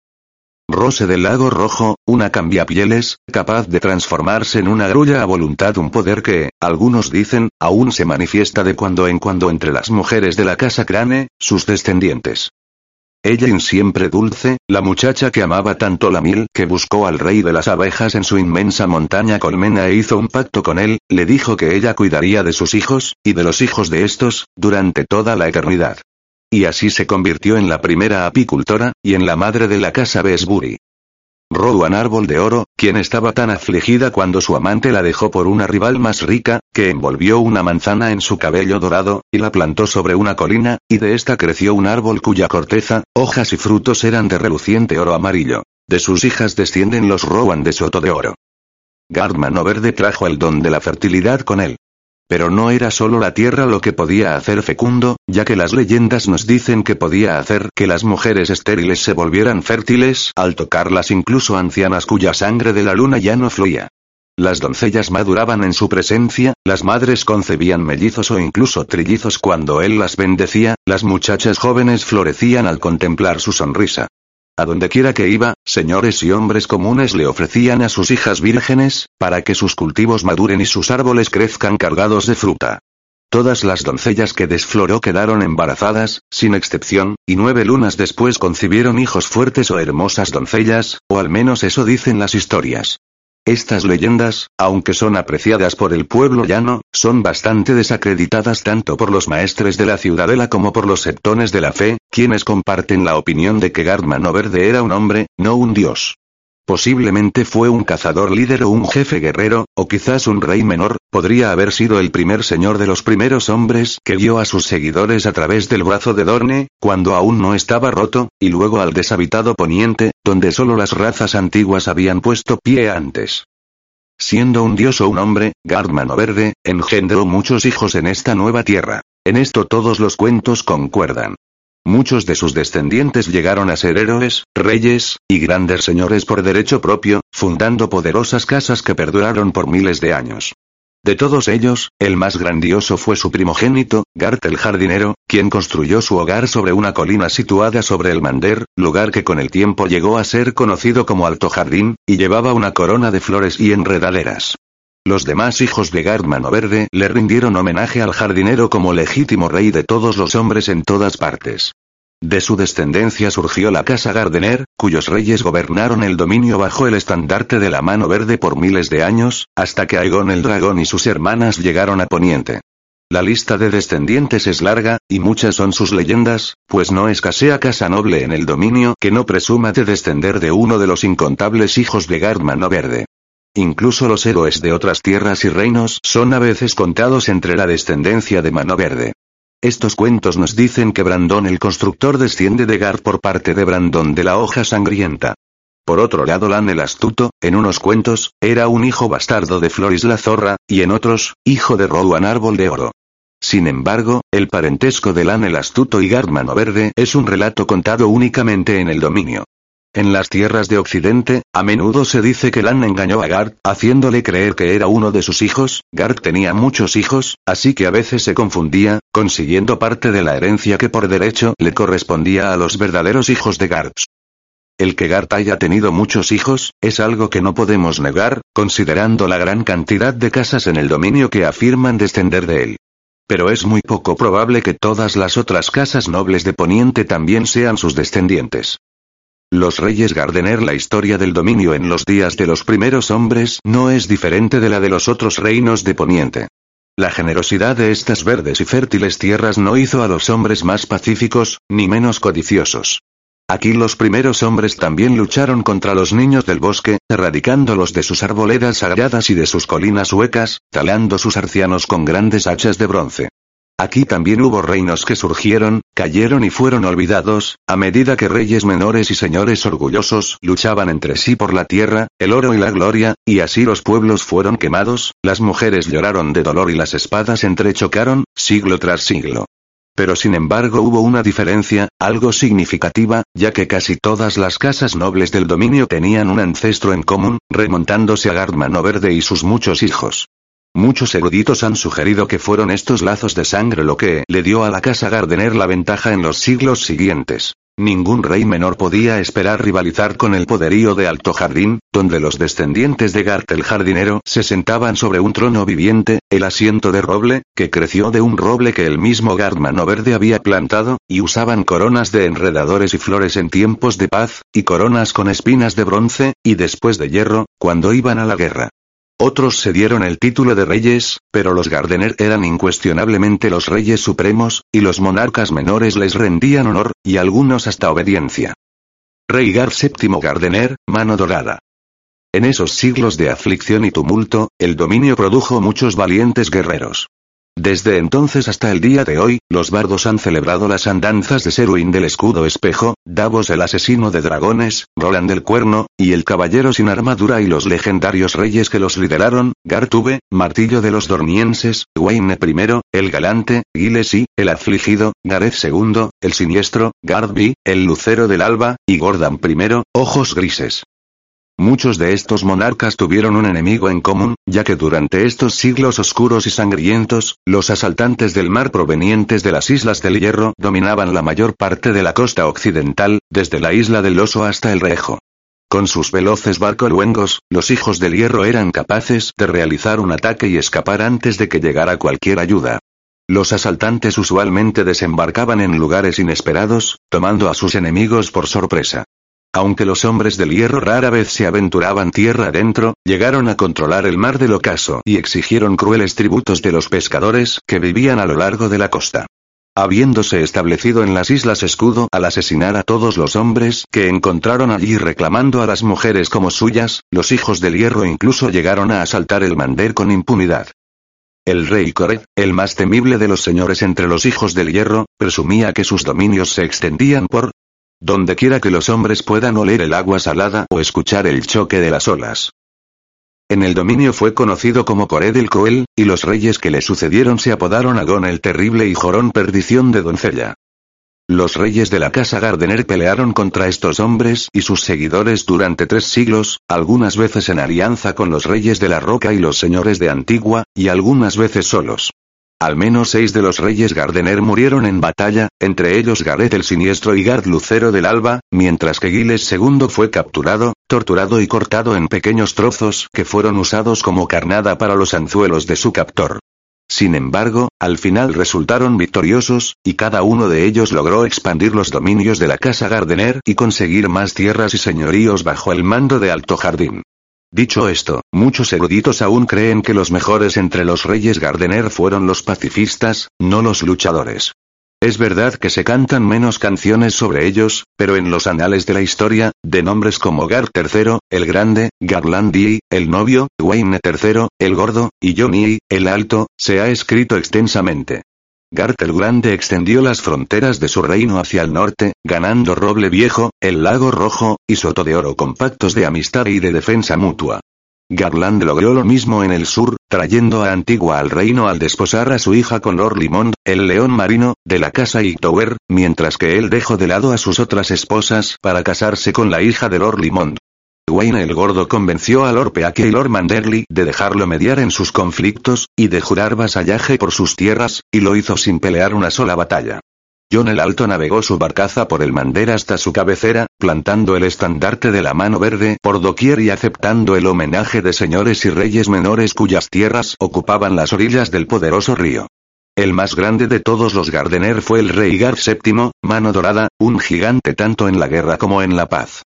Rose del Lago Rojo, una cambiapieles, capaz de transformarse en una grulla a voluntad, un poder que, algunos dicen, aún se manifiesta de cuando en cuando entre las mujeres de la casa Crane, sus descendientes. Ella siempre dulce, la muchacha que amaba tanto la miel que buscó al rey de las abejas en su inmensa montaña colmena e hizo un pacto con él, le dijo que ella cuidaría de sus hijos, y de los hijos de estos, durante toda la eternidad. Y así se convirtió en la primera apicultora, y en la madre de la casa Besbury. Rowan Árbol de Oro, quien estaba tan afligida cuando su amante la dejó por una rival más rica, que envolvió una manzana en su cabello dorado, y la plantó sobre una colina, y de esta creció un árbol cuya corteza, hojas y frutos eran de reluciente oro amarillo. De sus hijas descienden los Rowan de Soto de Oro. Gardman Verde trajo el don de la fertilidad con él. Pero no era solo la tierra lo que podía hacer fecundo, ya que las leyendas nos dicen que podía hacer que las mujeres estériles se volvieran fértiles al tocarlas incluso ancianas cuya sangre de la luna ya no fluía. Las doncellas maduraban en su presencia, las madres concebían mellizos o incluso trillizos cuando él las bendecía, las muchachas jóvenes florecían al contemplar su sonrisa. A donde quiera que iba, señores y hombres comunes le ofrecían a sus hijas vírgenes, para que sus cultivos maduren y sus árboles crezcan cargados de fruta. Todas las doncellas que desfloró quedaron embarazadas, sin excepción, y nueve lunas después concibieron hijos fuertes o hermosas doncellas, o al menos eso dicen las historias. Estas leyendas, aunque son apreciadas por el pueblo llano, son bastante desacreditadas tanto por los maestres de la ciudadela como por los septones de la fe, quienes comparten la opinión de que Gardman Verde era un hombre, no un dios. Posiblemente fue un cazador líder o un jefe guerrero, o quizás un rey menor, podría haber sido el primer señor de los primeros hombres que vio a sus seguidores a través del brazo de Dorne, cuando aún no estaba roto, y luego al deshabitado poniente, donde solo las razas antiguas habían puesto pie antes. Siendo un dios o un hombre, Gardman Verde, engendró muchos hijos en esta nueva tierra. En esto todos los cuentos concuerdan. Muchos de sus descendientes llegaron a ser héroes, reyes, y grandes señores por derecho propio, fundando poderosas casas que perduraron por miles de años. De todos ellos, el más grandioso fue su primogénito, Gart el jardinero, quien construyó su hogar sobre una colina situada sobre el Mander, lugar que con el tiempo llegó a ser conocido como Alto Jardín, y llevaba una corona de flores y enredaderas. Los demás hijos de Gardman Verde le rindieron homenaje al jardinero como legítimo rey de todos los hombres en todas partes. De su descendencia surgió la Casa Gardener, cuyos reyes gobernaron el dominio bajo el estandarte de la mano verde por miles de años, hasta que Aegon el dragón y sus hermanas llegaron a Poniente. La lista de descendientes es larga, y muchas son sus leyendas, pues no escasea casa noble en el dominio que no presuma de descender de uno de los incontables hijos de Gardman Verde. Incluso los héroes de otras tierras y reinos son a veces contados entre la descendencia de Mano Verde. Estos cuentos nos dicen que Brandon el constructor desciende de Gar por parte de Brandon de la hoja sangrienta. Por otro lado Lan el astuto, en unos cuentos, era un hijo bastardo de Floris la zorra, y en otros, hijo de Rowan árbol de oro. Sin embargo, el parentesco de Lan el astuto y Gardmano verde es un relato contado únicamente en el dominio. En las tierras de Occidente, a menudo se dice que Lan engañó a Gart, haciéndole creer que era uno de sus hijos, Gart tenía muchos hijos, así que a veces se confundía, consiguiendo parte de la herencia que por derecho le correspondía a los verdaderos hijos de Gart. El que Gart haya tenido muchos hijos, es algo que no podemos negar, considerando la gran cantidad de casas en el dominio que afirman descender de él. Pero es muy poco probable que todas las otras casas nobles de Poniente también sean sus descendientes. Los reyes Gardener La historia del dominio en los días de los primeros hombres no es diferente de la de los otros reinos de Poniente. La generosidad de estas verdes y fértiles tierras no hizo a los hombres más pacíficos, ni menos codiciosos. Aquí los primeros hombres también lucharon contra los niños del bosque, erradicándolos de sus arboledas sagradas y de sus colinas huecas, talando sus arcianos con grandes hachas de bronce. Aquí también hubo reinos que surgieron, cayeron y fueron olvidados, a medida que reyes menores y señores orgullosos luchaban entre sí por la tierra, el oro y la gloria, y así los pueblos fueron quemados, las mujeres lloraron de dolor y las espadas entrechocaron, siglo tras siglo. Pero sin embargo hubo una diferencia, algo significativa, ya que casi todas las casas nobles del dominio tenían un ancestro en común, remontándose a Gardmano Verde y sus muchos hijos. Muchos eruditos han sugerido que fueron estos lazos de sangre lo que le dio a la casa Gardener la ventaja en los siglos siguientes. Ningún rey menor podía esperar rivalizar con el poderío de Alto Jardín, donde los descendientes de Gart el jardinero se sentaban sobre un trono viviente, el asiento de roble, que creció de un roble que el mismo Gart Verde había plantado, y usaban coronas de enredadores y flores en tiempos de paz, y coronas con espinas de bronce, y después de hierro, cuando iban a la guerra. Otros se dieron el título de reyes, pero los Gardener eran incuestionablemente los reyes supremos, y los monarcas menores les rendían honor, y algunos hasta obediencia. Rey Gar VII Gardener, mano dorada. En esos siglos de aflicción y tumulto, el dominio produjo muchos valientes guerreros. Desde entonces hasta el día de hoy, los bardos han celebrado las andanzas de Seruin del escudo espejo, Davos el asesino de dragones, Roland el cuerno, y el caballero sin armadura y los legendarios reyes que los lideraron, Gartube, martillo de los dormienses, Wayne I, el galante, Gilesi, el afligido, Gareth II, el siniestro, Gardby, el lucero del alba, y Gordon I, ojos grises. Muchos de estos monarcas tuvieron un enemigo en común, ya que durante estos siglos oscuros y sangrientos, los asaltantes del mar provenientes de las Islas del Hierro dominaban la mayor parte de la costa occidental, desde la isla del Oso hasta el Rejo. Con sus veloces barcos luengos, los hijos del hierro eran capaces de realizar un ataque y escapar antes de que llegara cualquier ayuda. Los asaltantes usualmente desembarcaban en lugares inesperados, tomando a sus enemigos por sorpresa. Aunque los hombres del hierro rara vez se aventuraban tierra adentro, llegaron a controlar el mar del ocaso y exigieron crueles tributos de los pescadores que vivían a lo largo de la costa. Habiéndose establecido en las Islas Escudo al asesinar a todos los hombres que encontraron allí reclamando a las mujeres como suyas, los hijos del hierro incluso llegaron a asaltar el Mander con impunidad. El rey Kored, el más temible de los señores entre los hijos del hierro, presumía que sus dominios se extendían por donde quiera que los hombres puedan oler el agua salada o escuchar el choque de las olas. En el dominio fue conocido como Cored el Cruel, y los reyes que le sucedieron se apodaron Agón el Terrible y Jorón Perdición de Doncella. Los reyes de la casa Gardener pelearon contra estos hombres y sus seguidores durante tres siglos, algunas veces en alianza con los reyes de la Roca y los señores de Antigua, y algunas veces solos. Al menos seis de los reyes Gardener murieron en batalla, entre ellos Gareth el Siniestro y Gard Lucero del Alba, mientras que Giles II fue capturado, torturado y cortado en pequeños trozos que fueron usados como carnada para los anzuelos de su captor. Sin embargo, al final resultaron victoriosos, y cada uno de ellos logró expandir los dominios de la casa Gardener y conseguir más tierras y señoríos bajo el mando de Alto Jardín. Dicho esto, muchos eruditos aún creen que los mejores entre los reyes Gardener fueron los pacifistas, no los luchadores. Es verdad que se cantan menos canciones sobre ellos, pero en los anales de la historia, de nombres como Gar III, el Grande, Garlandi, el Novio, Wayne III, el Gordo, y Johnny, el Alto, se ha escrito extensamente. Gart el Grande extendió las fronteras de su reino hacia el norte, ganando Roble Viejo, el Lago Rojo, y Soto de Oro con pactos de amistad y de defensa mutua. Garland logró lo mismo en el sur, trayendo a Antigua al reino al desposar a su hija con Lord Limond, el león marino, de la casa Hightower, mientras que él dejó de lado a sus otras esposas para casarse con la hija de Lord Limond. Wayne el Gordo convenció a Lord Peake y Lord de dejarlo mediar en sus conflictos, y de jurar vasallaje por sus tierras, y lo hizo sin pelear una sola batalla. John el Alto navegó su barcaza por el Mander hasta su cabecera, plantando el estandarte de la mano verde por doquier y aceptando el homenaje de señores y reyes menores cuyas tierras ocupaban las orillas del poderoso río. El más grande de todos los Gardener fue el rey Gar VII, mano dorada, un gigante tanto en la guerra como en la paz.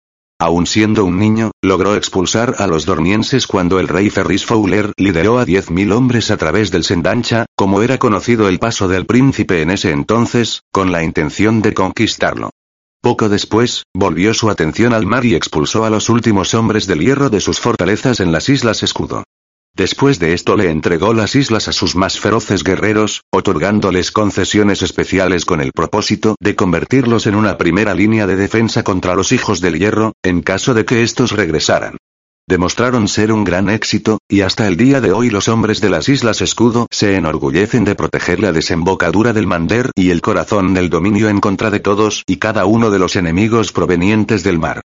Aun siendo un niño, logró expulsar a los dornienses cuando el rey Ferris Fowler lideró a 10.000 hombres a través del Sendancha, como era conocido el paso del príncipe en ese entonces, con la intención de conquistarlo. Poco después, volvió su atención al mar y expulsó a los últimos hombres del hierro de sus fortalezas en las Islas Escudo. Después de esto le entregó las islas a sus más feroces guerreros, otorgándoles concesiones especiales con el propósito de convertirlos en una primera línea de defensa contra los hijos del hierro, en caso de que estos regresaran. Demostraron ser un gran éxito, y hasta el día de hoy los hombres de las Islas Escudo se enorgullecen de proteger la desembocadura del Mander y el corazón del dominio en contra de todos y cada uno de los enemigos provenientes del mar.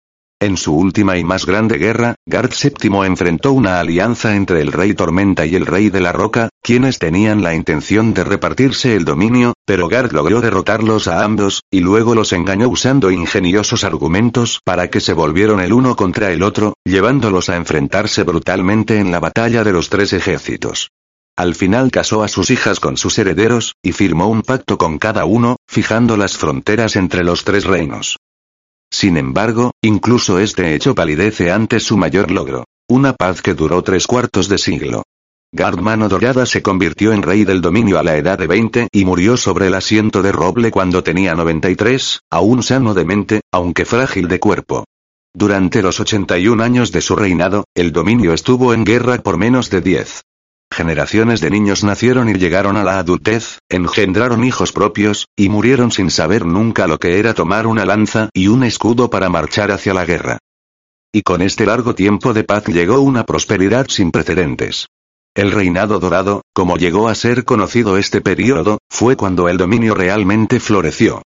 En su última y más grande guerra, Gard VII enfrentó una alianza entre el Rey Tormenta y el Rey de la Roca, quienes tenían la intención de repartirse el dominio, pero Gard logró derrotarlos a ambos, y luego los engañó usando ingeniosos argumentos para que se volvieron el uno contra el otro, llevándolos a enfrentarse brutalmente en la batalla de los tres ejércitos. Al final casó a sus hijas con sus herederos, y firmó un pacto con cada uno, fijando las fronteras entre los tres reinos. Sin embargo, incluso este hecho palidece ante su mayor logro. Una paz que duró tres cuartos de siglo. Gard Mano se convirtió en rey del dominio a la edad de 20 y murió sobre el asiento de roble cuando tenía 93, aún sano de mente, aunque frágil de cuerpo. Durante los 81 años de su reinado, el dominio estuvo en guerra por menos de 10. Generaciones de niños nacieron y llegaron a la adultez, engendraron hijos propios, y murieron sin saber nunca lo que era tomar una lanza y un escudo para marchar hacia la guerra. Y con este largo tiempo de paz llegó una prosperidad sin precedentes. El reinado dorado, como llegó a ser conocido este periodo, fue cuando el dominio realmente floreció.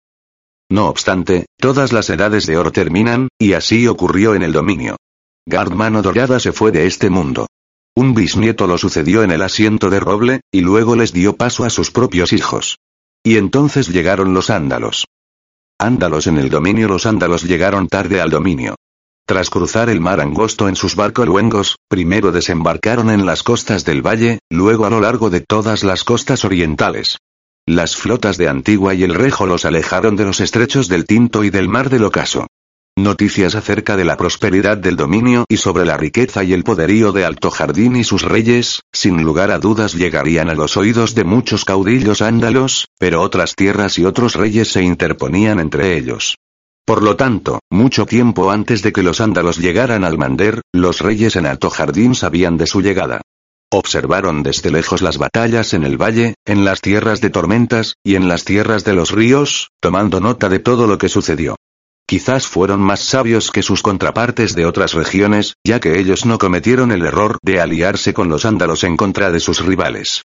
No obstante, todas las edades de oro terminan, y así ocurrió en el dominio. Gard Mano Dorada se fue de este mundo. Un bisnieto lo sucedió en el asiento de roble, y luego les dio paso a sus propios hijos. Y entonces llegaron los ándalos. Ándalos en el dominio Los ándalos llegaron tarde al dominio. Tras cruzar el mar angosto en sus barcos luengos, primero desembarcaron en las costas del valle, luego a lo largo de todas las costas orientales. Las flotas de Antigua y el Rejo los alejaron de los estrechos del Tinto y del mar del Ocaso. Noticias acerca de la prosperidad del dominio y sobre la riqueza y el poderío de Alto Jardín y sus reyes, sin lugar a dudas llegarían a los oídos de muchos caudillos ándalos, pero otras tierras y otros reyes se interponían entre ellos. Por lo tanto, mucho tiempo antes de que los ándalos llegaran al Mander, los reyes en Alto Jardín sabían de su llegada. Observaron desde lejos las batallas en el valle, en las tierras de tormentas, y en las tierras de los ríos, tomando nota de todo lo que sucedió. Quizás fueron más sabios que sus contrapartes de otras regiones, ya que ellos no cometieron el error de aliarse con los ándalos en contra de sus rivales.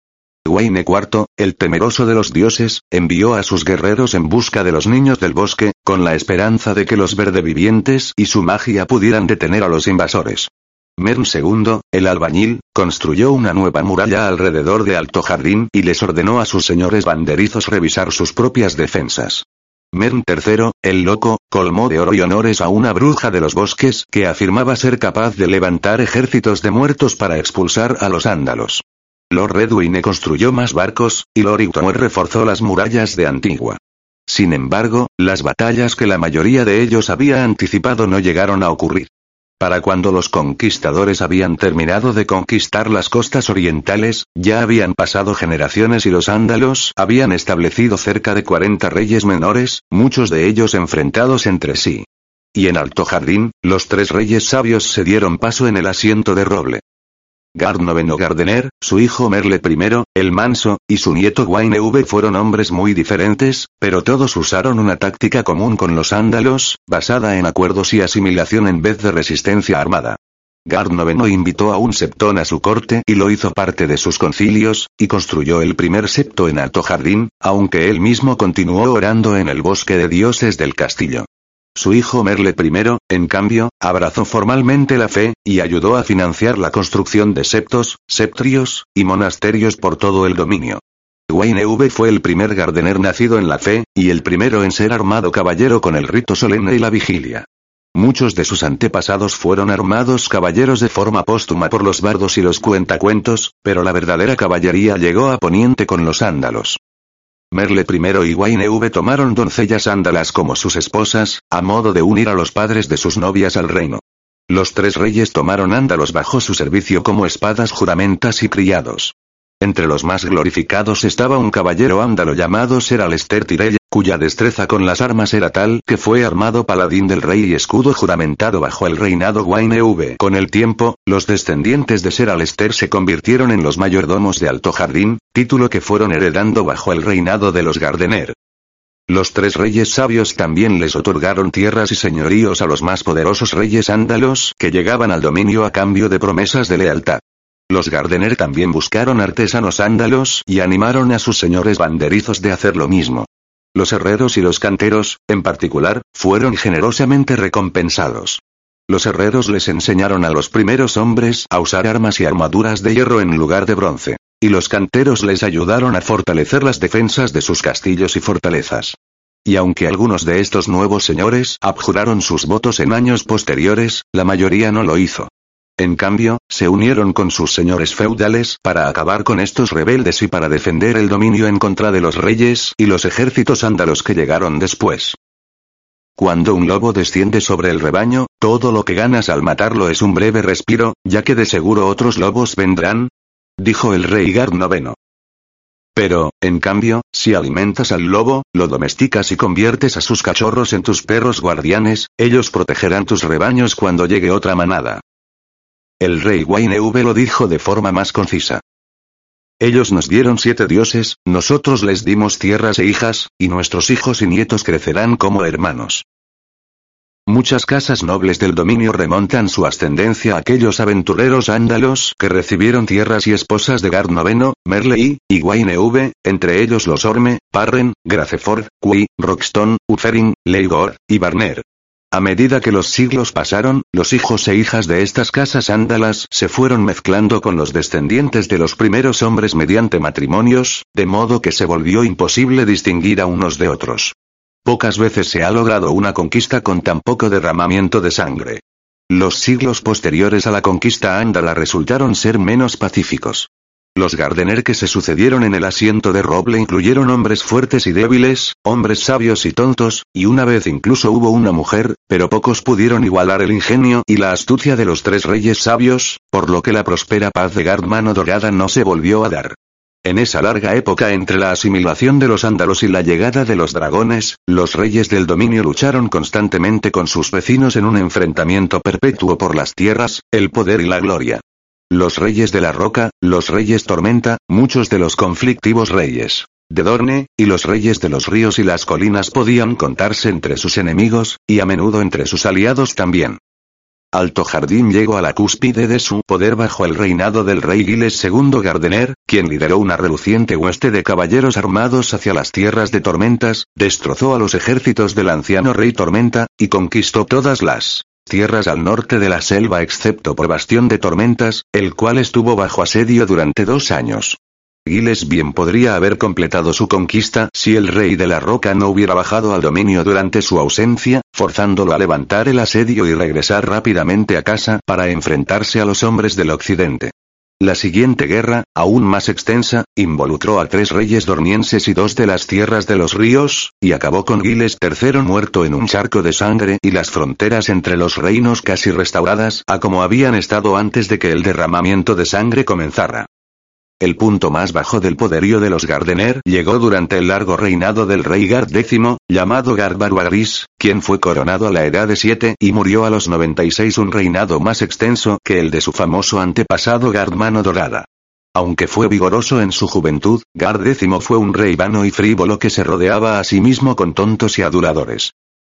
Wayne IV, el temeroso de los dioses, envió a sus guerreros en busca de los niños del bosque, con la esperanza de que los verdevivientes y su magia pudieran detener a los invasores. Mern II, el albañil, construyó una nueva muralla alrededor de Alto Jardín y les ordenó a sus señores banderizos revisar sus propias defensas. Mern III, el loco, colmó de oro y honores a una bruja de los bosques que afirmaba ser capaz de levantar ejércitos de muertos para expulsar a los ándalos. Lord Redwine construyó más barcos, y Lord reforzó las murallas de Antigua. Sin embargo, las batallas que la mayoría de ellos había anticipado no llegaron a ocurrir. Para cuando los conquistadores habían terminado de conquistar las costas orientales, ya habían pasado generaciones y los ándalos habían establecido cerca de 40 reyes menores, muchos de ellos enfrentados entre sí. Y en Alto Jardín, los tres reyes sabios se dieron paso en el asiento de roble. Gard IX Gardener, su hijo Merle I, el Manso, y su nieto Wayne V fueron hombres muy diferentes, pero todos usaron una táctica común con los ándalos, basada en acuerdos y asimilación en vez de resistencia armada. Gard IX invitó a un septón a su corte y lo hizo parte de sus concilios, y construyó el primer septo en Alto Jardín, aunque él mismo continuó orando en el bosque de dioses del castillo. Su hijo Merle I, en cambio, abrazó formalmente la fe, y ayudó a financiar la construcción de septos, septrios, y monasterios por todo el dominio. Wayne V fue el primer Gardener nacido en la fe, y el primero en ser armado caballero con el rito solemne y la vigilia. Muchos de sus antepasados fueron armados caballeros de forma póstuma por los bardos y los cuentacuentos, pero la verdadera caballería llegó a Poniente con los ándalos. Merle I y Wayne V tomaron doncellas ándalas como sus esposas, a modo de unir a los padres de sus novias al reino. Los tres reyes tomaron ándalos bajo su servicio como espadas juramentas y criados. Entre los más glorificados estaba un caballero ándalo llamado Ser Alester Tyrell, cuya destreza con las armas era tal que fue armado paladín del rey y escudo juramentado bajo el reinado Wayne. Con el tiempo, los descendientes de Ser Alester se convirtieron en los mayordomos de Alto Jardín, título que fueron heredando bajo el reinado de los Gardener. Los tres reyes sabios también les otorgaron tierras y señoríos a los más poderosos reyes ándalos que llegaban al dominio a cambio de promesas de lealtad. Los Gardener también buscaron artesanos ándalos y animaron a sus señores banderizos de hacer lo mismo. Los herreros y los canteros, en particular, fueron generosamente recompensados. Los herreros les enseñaron a los primeros hombres a usar armas y armaduras de hierro en lugar de bronce. Y los canteros les ayudaron a fortalecer las defensas de sus castillos y fortalezas. Y aunque algunos de estos nuevos señores abjuraron sus votos en años posteriores, la mayoría no lo hizo. En cambio, se unieron con sus señores feudales para acabar con estos rebeldes y para defender el dominio en contra de los reyes y los ejércitos ándalos que llegaron después. Cuando un lobo desciende sobre el rebaño, todo lo que ganas al matarlo es un breve respiro, ya que de seguro otros lobos vendrán, dijo el rey Gard IX. Pero, en cambio, si alimentas al lobo, lo domesticas y conviertes a sus cachorros en tus perros guardianes, ellos protegerán tus rebaños cuando llegue otra manada. El rey Wayne V lo dijo de forma más concisa. Ellos nos dieron siete dioses, nosotros les dimos tierras e hijas, y nuestros hijos y nietos crecerán como hermanos. Muchas casas nobles del dominio remontan su ascendencia a aquellos aventureros ándalos que recibieron tierras y esposas de Gard IX, Merle y Wayne V, entre ellos los Orme, Parren, Graceford, Qui, Roxton, Uthering, Leigor, y Barner. A medida que los siglos pasaron, los hijos e hijas de estas casas ándalas se fueron mezclando con los descendientes de los primeros hombres mediante matrimonios, de modo que se volvió imposible distinguir a unos de otros. Pocas veces se ha logrado una conquista con tan poco derramamiento de sangre. Los siglos posteriores a la conquista ándala resultaron ser menos pacíficos. Los Gardener que se sucedieron en el asiento de roble incluyeron hombres fuertes y débiles, hombres sabios y tontos, y una vez incluso hubo una mujer, pero pocos pudieron igualar el ingenio y la astucia de los tres reyes sabios, por lo que la próspera paz de Gard Mano Dorada no se volvió a dar. En esa larga época entre la asimilación de los ándalos y la llegada de los dragones, los reyes del dominio lucharon constantemente con sus vecinos en un enfrentamiento perpetuo por las tierras, el poder y la gloria. Los reyes de la roca, los reyes tormenta, muchos de los conflictivos reyes de Dorne, y los reyes de los ríos y las colinas podían contarse entre sus enemigos, y a menudo entre sus aliados también. Alto Jardín llegó a la cúspide de su poder bajo el reinado del rey Giles II Gardener, quien lideró una reluciente hueste de caballeros armados hacia las tierras de tormentas, destrozó a los ejércitos del anciano rey Tormenta, y conquistó todas las tierras al norte de la selva excepto por Bastión de Tormentas, el cual estuvo bajo asedio durante dos años. Giles bien podría haber completado su conquista si el rey de la roca no hubiera bajado al dominio durante su ausencia, forzándolo a levantar el asedio y regresar rápidamente a casa para enfrentarse a los hombres del occidente. La siguiente guerra, aún más extensa, involucró a tres reyes dornienses y dos de las tierras de los ríos, y acabó con Giles III muerto en un charco de sangre y las fronteras entre los reinos casi restauradas a como habían estado antes de que el derramamiento de sangre comenzara. El punto más bajo del poderío de los Gardener llegó durante el largo reinado del rey Gard X, llamado Gard Barbaris, quien fue coronado a la edad de 7 y murió a los 96 un reinado más extenso que el de su famoso antepasado Gard Mano Dorada. Aunque fue vigoroso en su juventud, Gard X fue un rey vano y frívolo que se rodeaba a sí mismo con tontos y aduladores.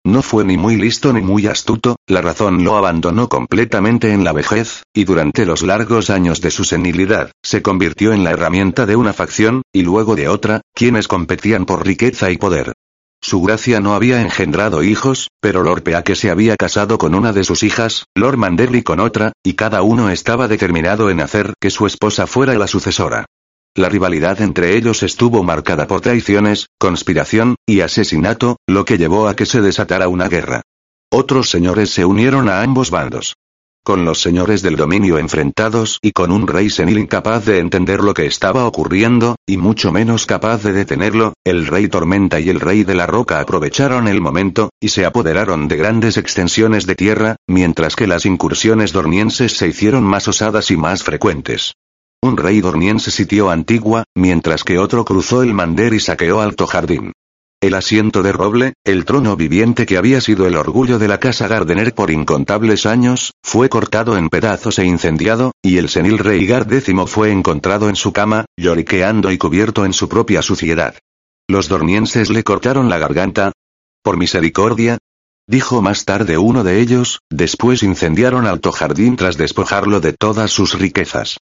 No fue ni muy listo ni muy astuto, la razón lo abandonó completamente en la vejez, y durante los largos años de su senilidad, se convirtió en la herramienta de una facción, y luego de otra, quienes competían por riqueza y poder. Su gracia no había engendrado hijos, pero Lord Peake se había casado con una de sus hijas, Lord Manderly con otra, y cada uno estaba determinado en hacer que su esposa fuera la sucesora. La rivalidad entre ellos estuvo marcada por traiciones, conspiración, y asesinato, lo que llevó a que se desatara una guerra. Otros señores se unieron a ambos bandos. con los señores del dominio enfrentados y con un rey senil incapaz de entender lo que estaba ocurriendo, y mucho menos capaz de detenerlo, el rey Tormenta y el rey de la Roca aprovecharon el momento, y se apoderaron de grandes extensiones de tierra, mientras que las incursiones dormienses se hicieron más osadas y más frecuentes. Un rey dormiense sitió Antigua, mientras que otro cruzó el Mander y saqueó Alto Jardín. El asiento de roble, el trono viviente que había sido el orgullo de la casa Gardener por incontables años, fue cortado en pedazos e incendiado, y el senil rey Gar X fue encontrado en su cama, lloriqueando y cubierto en su propia suciedad. Los dormienses le cortaron la garganta. Por misericordia, dijo más tarde uno de ellos, después incendiaron Alto Jardín tras despojarlo de todas sus riquezas.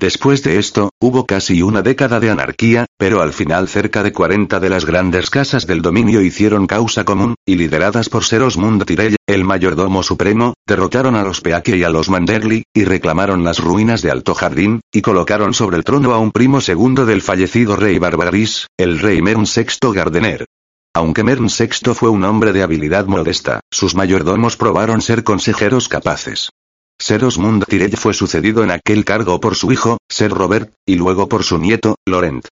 Después de esto, hubo casi una década de anarquía, pero al final cerca de 40 de las grandes casas del dominio hicieron causa común, y lideradas por Seros Mund Tyrell, el mayordomo supremo, derrotaron a los Peake y a los Manderly, y reclamaron las ruinas de Alto Jardín, y colocaron sobre el trono a un primo segundo del fallecido rey Barbaris, el rey Mern VI Gardener. Aunque Mern VI fue un hombre de habilidad modesta, sus mayordomos probaron ser consejeros capaces. Ser Osmund fue sucedido en aquel cargo por su hijo, Ser Robert, y luego por su nieto, Laurent.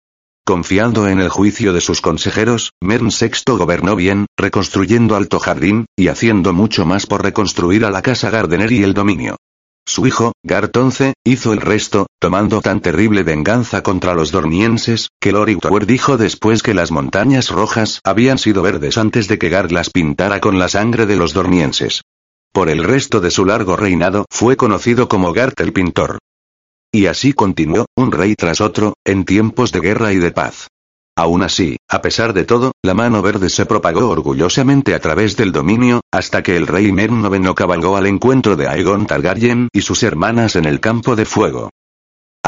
Confiando en el juicio de sus consejeros, Mern VI gobernó bien, reconstruyendo Alto Jardín, y haciendo mucho más por reconstruir a la casa Gardener y el dominio. Su hijo, Gart XI, hizo el resto, tomando tan terrible venganza contra los dormienses, que Lori Tower dijo después que las montañas rojas habían sido verdes antes de que Gart las pintara con la sangre de los dormienses. Por el resto de su largo reinado fue conocido como Gart el Pintor. Y así continuó, un rey tras otro, en tiempos de guerra y de paz. Aún así, a pesar de todo, la mano verde se propagó orgullosamente a través del dominio, hasta que el rey Mer IX cabalgó al encuentro de Aegon Targaryen y sus hermanas en el campo de fuego.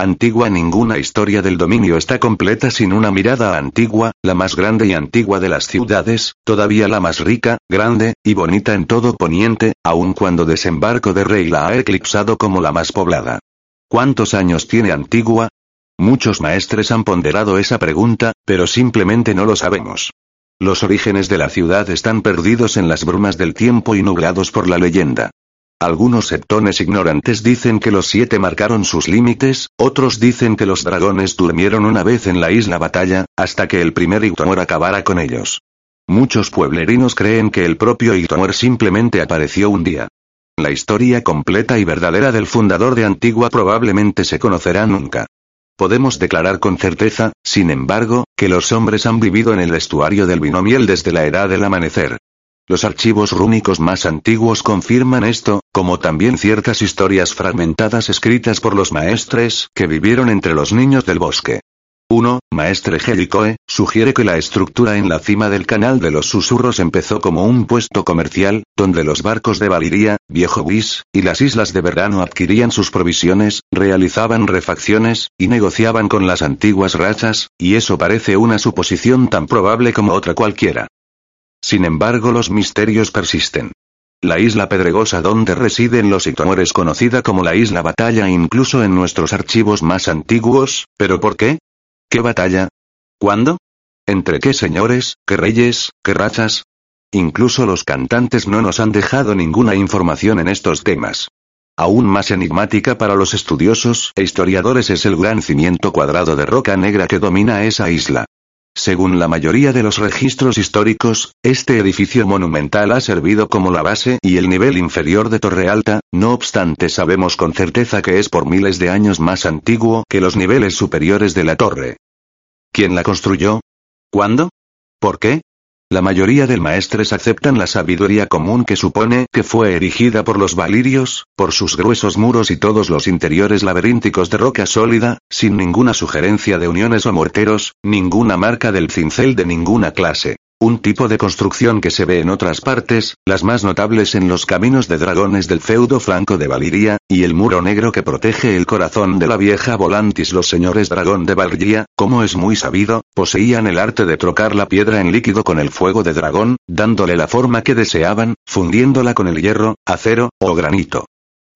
Antigua Ninguna historia del dominio está completa sin una mirada antigua, la más grande y antigua de las ciudades, todavía la más rica, grande, y bonita en todo Poniente, aun cuando desembarco de Rey la ha eclipsado como la más poblada. ¿Cuántos años tiene Antigua? Muchos maestres han ponderado esa pregunta, pero simplemente no lo sabemos. Los orígenes de la ciudad están perdidos en las brumas del tiempo y nublados por la leyenda. Algunos septones ignorantes dicen que los siete marcaron sus límites, otros dicen que los dragones durmieron una vez en la isla Batalla, hasta que el primer Ictonor acabara con ellos. Muchos pueblerinos creen que el propio Ictonor simplemente apareció un día. La historia completa y verdadera del fundador de Antigua probablemente se conocerá nunca. Podemos declarar con certeza, sin embargo, que los hombres han vivido en el estuario del binomiel desde la edad del amanecer. Los archivos rúnicos más antiguos confirman esto, como también ciertas historias fragmentadas escritas por los maestres que vivieron entre los niños del bosque. 1. Maestre Helicoe, sugiere que la estructura en la cima del canal de los susurros empezó como un puesto comercial, donde los barcos de Valiria, Viejo Whis, y las islas de verano adquirían sus provisiones, realizaban refacciones, y negociaban con las antiguas rachas, y eso parece una suposición tan probable como otra cualquiera. Sin embargo, los misterios persisten. La isla pedregosa donde residen los Itomores conocida como la isla batalla incluso en nuestros archivos más antiguos, ¿pero por qué? ¿Qué batalla? ¿Cuándo? ¿Entre qué señores, qué reyes, qué rachas? Incluso los cantantes no nos han dejado ninguna información en estos temas. Aún más enigmática para los estudiosos e historiadores es el gran cimiento cuadrado de roca negra que domina esa isla. Según la mayoría de los registros históricos, este edificio monumental ha servido como la base y el nivel inferior de Torre Alta, no obstante sabemos con certeza que es por miles de años más antiguo que los niveles superiores de la torre. ¿Quién la construyó? ¿Cuándo? ¿Por qué? La mayoría de maestres aceptan la sabiduría común que supone que fue erigida por los valirios, por sus gruesos muros y todos los interiores laberínticos de roca sólida, sin ninguna sugerencia de uniones o morteros, ninguna marca del cincel de ninguna clase. Un tipo de construcción que se ve en otras partes, las más notables en los caminos de dragones del feudo flanco de Valiria, y el muro negro que protege el corazón de la vieja Volantis. Los señores dragón de Valiria, como es muy sabido, poseían el arte de trocar la piedra en líquido con el fuego de dragón, dándole la forma que deseaban, fundiéndola con el hierro, acero, o granito.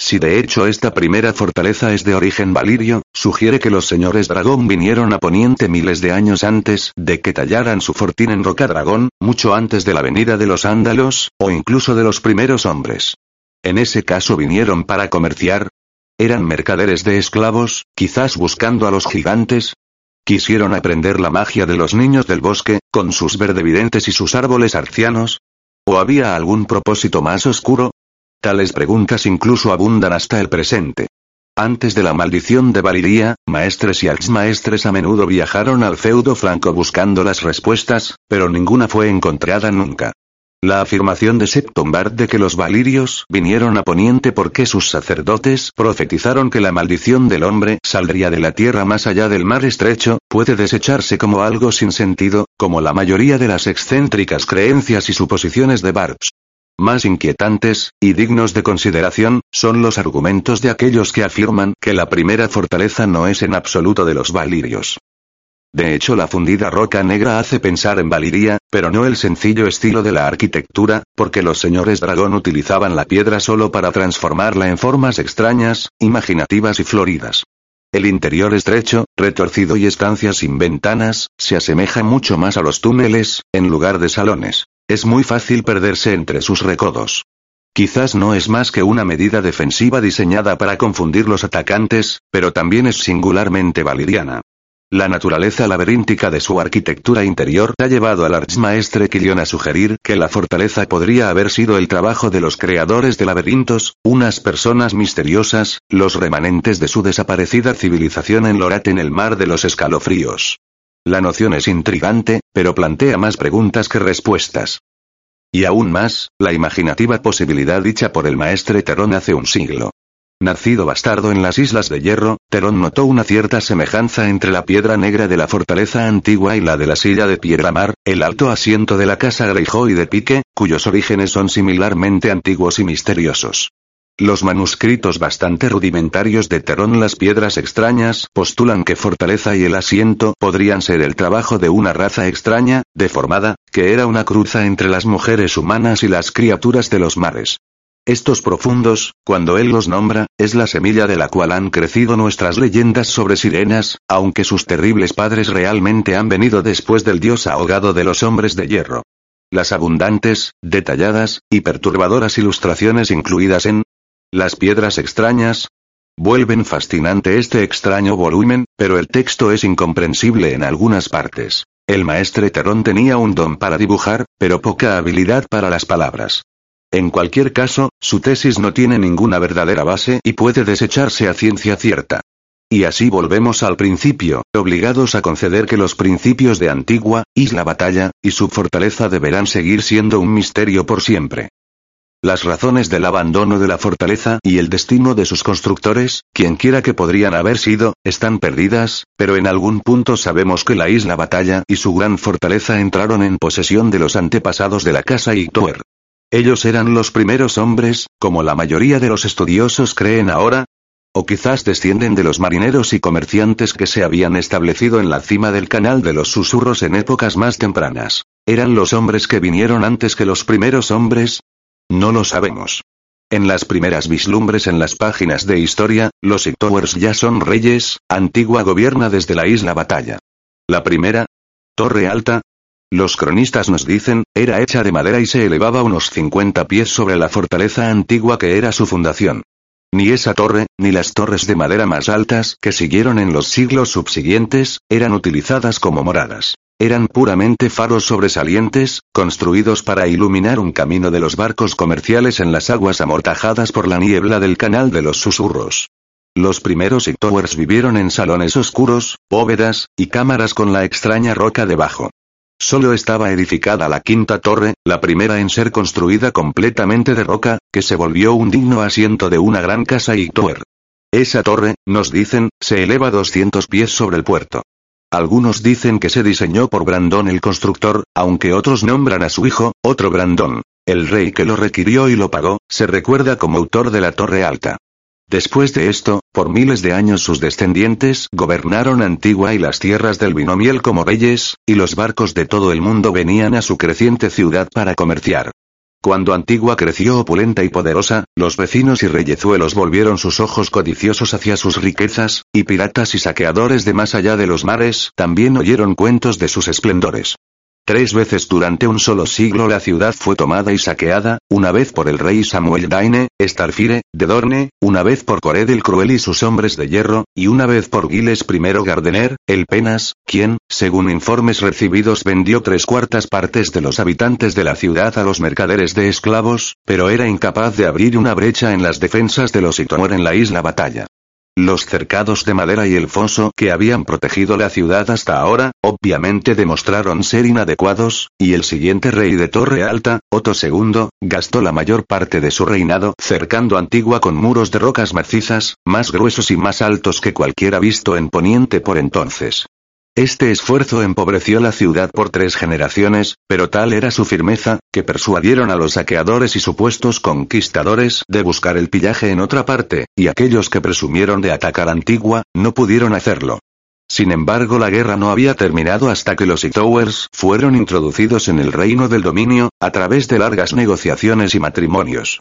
Si de hecho esta primera fortaleza es de origen valirio, sugiere que los señores dragón vinieron a Poniente miles de años antes de que tallaran su fortín en Roca Dragón, mucho antes de la venida de los ándalos, o incluso de los primeros hombres. En ese caso vinieron para comerciar. Eran mercaderes de esclavos, quizás buscando a los gigantes. Quisieron aprender la magia de los niños del bosque, con sus verdevidentes y sus árboles arcianos. ¿O había algún propósito más oscuro? Tales preguntas incluso abundan hasta el presente. Antes de la maldición de Valiria, maestres y exmaestres a menudo viajaron al feudo franco buscando las respuestas, pero ninguna fue encontrada nunca. La afirmación de Septombard de que los valirios vinieron a Poniente porque sus sacerdotes profetizaron que la maldición del hombre saldría de la tierra más allá del mar estrecho, puede desecharse como algo sin sentido, como la mayoría de las excéntricas creencias y suposiciones de Barbs. Más inquietantes, y dignos de consideración, son los argumentos de aquellos que afirman que la primera fortaleza no es en absoluto de los valirios. De hecho, la fundida roca negra hace pensar en Valiria, pero no el sencillo estilo de la arquitectura, porque los señores dragón utilizaban la piedra solo para transformarla en formas extrañas, imaginativas y floridas. El interior estrecho, retorcido y estancias sin ventanas, se asemeja mucho más a los túneles, en lugar de salones. Es muy fácil perderse entre sus recodos. Quizás no es más que una medida defensiva diseñada para confundir los atacantes, pero también es singularmente valiriana. La naturaleza laberíntica de su arquitectura interior ha llevado al archmaestre Kilion a sugerir que la fortaleza podría haber sido el trabajo de los creadores de laberintos, unas personas misteriosas, los remanentes de su desaparecida civilización en Lorat en el mar de los escalofríos. La noción es intrigante, pero plantea más preguntas que respuestas. Y aún más, la imaginativa posibilidad dicha por el maestre Terón hace un siglo. Nacido bastardo en las Islas de Hierro, Terón notó una cierta semejanza entre la piedra negra de la fortaleza antigua y la de la silla de piedra mar, el alto asiento de la casa Greyjoy de Pique, cuyos orígenes son similarmente antiguos y misteriosos. Los manuscritos bastante rudimentarios de Terón Las Piedras Extrañas postulan que Fortaleza y el asiento podrían ser el trabajo de una raza extraña, deformada, que era una cruza entre las mujeres humanas y las criaturas de los mares. Estos profundos, cuando él los nombra, es la semilla de la cual han crecido nuestras leyendas sobre sirenas, aunque sus terribles padres realmente han venido después del dios ahogado de los hombres de hierro. Las abundantes, detalladas, y perturbadoras ilustraciones incluidas en las piedras extrañas vuelven fascinante este extraño volumen, pero el texto es incomprensible en algunas partes. El maestre Terón tenía un don para dibujar, pero poca habilidad para las palabras. En cualquier caso, su tesis no tiene ninguna verdadera base y puede desecharse a ciencia cierta. Y así volvemos al principio, obligados a conceder que los principios de Antigua, Isla Batalla, y su fortaleza deberán seguir siendo un misterio por siempre. Las razones del abandono de la fortaleza y el destino de sus constructores, quienquiera que podrían haber sido, están perdidas, pero en algún punto sabemos que la isla Batalla y su gran fortaleza entraron en posesión de los antepasados de la casa Ictuer. Ellos eran los primeros hombres, como la mayoría de los estudiosos creen ahora, o quizás descienden de los marineros y comerciantes que se habían establecido en la cima del canal de los susurros en épocas más tempranas. ¿Eran los hombres que vinieron antes que los primeros hombres? No lo sabemos. En las primeras vislumbres en las páginas de historia, los Ictowers ya son reyes, Antigua gobierna desde la isla Batalla. La primera, Torre Alta, los cronistas nos dicen, era hecha de madera y se elevaba unos 50 pies sobre la fortaleza antigua que era su fundación. Ni esa torre, ni las torres de madera más altas que siguieron en los siglos subsiguientes, eran utilizadas como moradas. Eran puramente faros sobresalientes, construidos para iluminar un camino de los barcos comerciales en las aguas amortajadas por la niebla del canal de los susurros. Los primeros Towers vivieron en salones oscuros, bóvedas, y cámaras con la extraña roca debajo. Solo estaba edificada la quinta torre, la primera en ser construida completamente de roca, que se volvió un digno asiento de una gran casa Ictower. Esa torre, nos dicen, se eleva 200 pies sobre el puerto. Algunos dicen que se diseñó por Brandon el constructor, aunque otros nombran a su hijo, otro Brandon. El rey que lo requirió y lo pagó, se recuerda como autor de la Torre Alta. Después de esto, por miles de años sus descendientes gobernaron Antigua y las tierras del binomiel como reyes, y los barcos de todo el mundo venían a su creciente ciudad para comerciar. Cuando Antigua creció opulenta y poderosa, los vecinos y reyezuelos volvieron sus ojos codiciosos hacia sus riquezas, y piratas y saqueadores de más allá de los mares también oyeron cuentos de sus esplendores. Tres veces durante un solo siglo la ciudad fue tomada y saqueada, una vez por el rey Samuel Daine, Starfire, de Dorne, una vez por Cored el Cruel y sus hombres de hierro, y una vez por Giles I Gardener, el Penas, quien, según informes recibidos vendió tres cuartas partes de los habitantes de la ciudad a los mercaderes de esclavos, pero era incapaz de abrir una brecha en las defensas de los Itomor en la isla Batalla. Los cercados de madera y el foso que habían protegido la ciudad hasta ahora, obviamente demostraron ser inadecuados, y el siguiente rey de Torre Alta, Otto II, gastó la mayor parte de su reinado cercando Antigua con muros de rocas macizas, más gruesos y más altos que cualquiera visto en Poniente por entonces. Este esfuerzo empobreció la ciudad por tres generaciones, pero tal era su firmeza, que persuadieron a los saqueadores y supuestos conquistadores de buscar el pillaje en otra parte, y aquellos que presumieron de atacar Antigua, no pudieron hacerlo. Sin embargo la guerra no había terminado hasta que los Towers fueron introducidos en el reino del dominio, a través de largas negociaciones y matrimonios.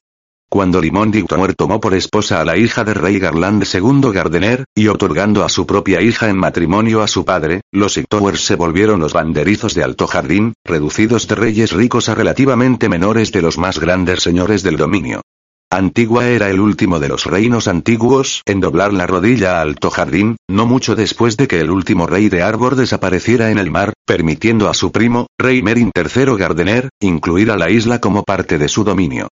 Cuando Limón Dictonor tomó por esposa a la hija del rey Garland II Gardener, y otorgando a su propia hija en matrimonio a su padre, los Ictowers se volvieron los banderizos de Alto Jardín, reducidos de reyes ricos a relativamente menores de los más grandes señores del dominio. Antigua era el último de los reinos antiguos en doblar la rodilla a Alto Jardín, no mucho después de que el último rey de Arbor desapareciera en el mar, permitiendo a su primo, rey Merin III Gardener, incluir a la isla como parte de su dominio.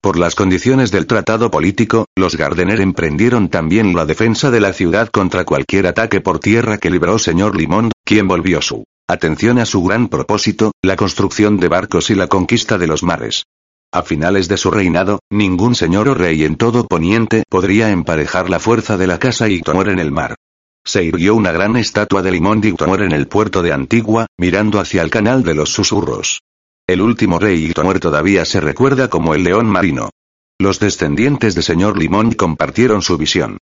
Por las condiciones del tratado político, los Gardener emprendieron también la defensa de la ciudad contra cualquier ataque por tierra que libró señor Limond, quien volvió su atención a su gran propósito, la construcción de barcos y la conquista de los mares. A finales de su reinado, ningún señor o rey en todo Poniente podría emparejar la fuerza de la casa Ictonor en el mar. Se irguió una gran estatua de Limón Ictonor en el puerto de Antigua, mirando hacia el canal de los susurros. El último rey Ictonor todavía se recuerda como el león marino. Los descendientes de señor Limón compartieron su visión.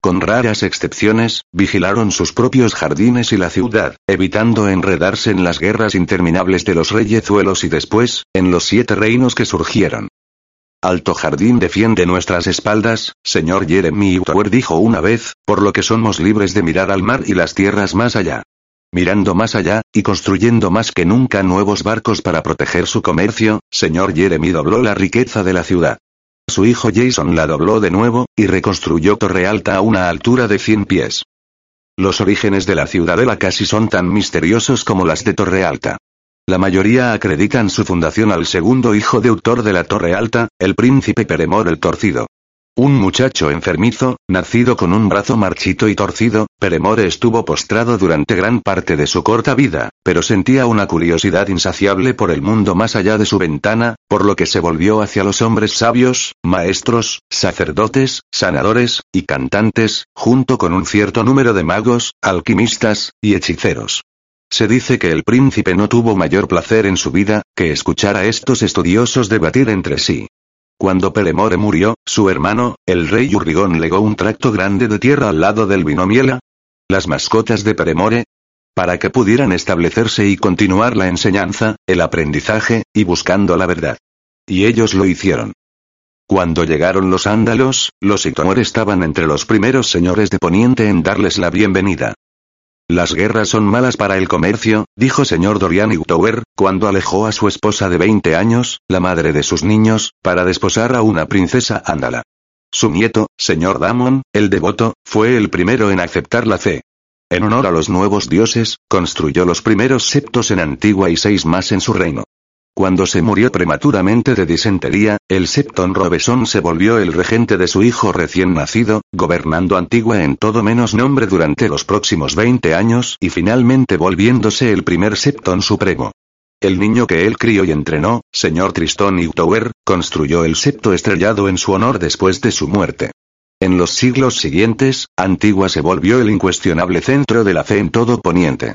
Con raras excepciones, vigilaron sus propios jardines y la ciudad, evitando enredarse en las guerras interminables de los reyezuelos y después, en los siete reinos que surgieron. Alto Jardín defiende nuestras espaldas, señor Jeremy Tower dijo una vez, por lo que somos libres de mirar al mar y las tierras más allá mirando más allá, y construyendo más que nunca nuevos barcos para proteger su comercio, señor Jeremy dobló la riqueza de la ciudad. Su hijo Jason la dobló de nuevo, y reconstruyó Torre Alta a una altura de 100 pies. Los orígenes de la ciudadela casi son tan misteriosos como las de Torre Alta. La mayoría acreditan su fundación al segundo hijo de autor de la Torre Alta, el príncipe Peremor el Torcido. Un muchacho enfermizo, nacido con un brazo marchito y torcido, Peremore estuvo postrado durante gran parte de su corta vida, pero sentía una curiosidad insaciable por el mundo más allá de su ventana, por lo que se volvió hacia los hombres sabios, maestros, sacerdotes, sanadores, y cantantes, junto con un cierto número de magos, alquimistas, y hechiceros. Se dice que el príncipe no tuvo mayor placer en su vida, que escuchar a estos estudiosos debatir entre sí. Cuando Peremore murió, su hermano, el rey Urrigón legó un tracto grande de tierra al lado del binomiela. Las mascotas de Peremore, para que pudieran establecerse y continuar la enseñanza, el aprendizaje, y buscando la verdad. Y ellos lo hicieron. Cuando llegaron los ándalos, los Itomor estaban entre los primeros señores de Poniente en darles la bienvenida. Las guerras son malas para el comercio, dijo señor Dorian Utower, cuando alejó a su esposa de 20 años, la madre de sus niños, para desposar a una princesa ándala. Su nieto, señor Damon, el devoto, fue el primero en aceptar la fe. En honor a los nuevos dioses, construyó los primeros septos en Antigua y seis más en su reino. Cuando se murió prematuramente de disentería, el Septon Robeson se volvió el regente de su hijo recién nacido, gobernando Antigua en todo menos nombre durante los próximos 20 años y finalmente volviéndose el primer Septon supremo. El niño que él crió y entrenó, señor Tristón Utower, construyó el septo estrellado en su honor después de su muerte. En los siglos siguientes, Antigua se volvió el incuestionable centro de la fe en todo Poniente.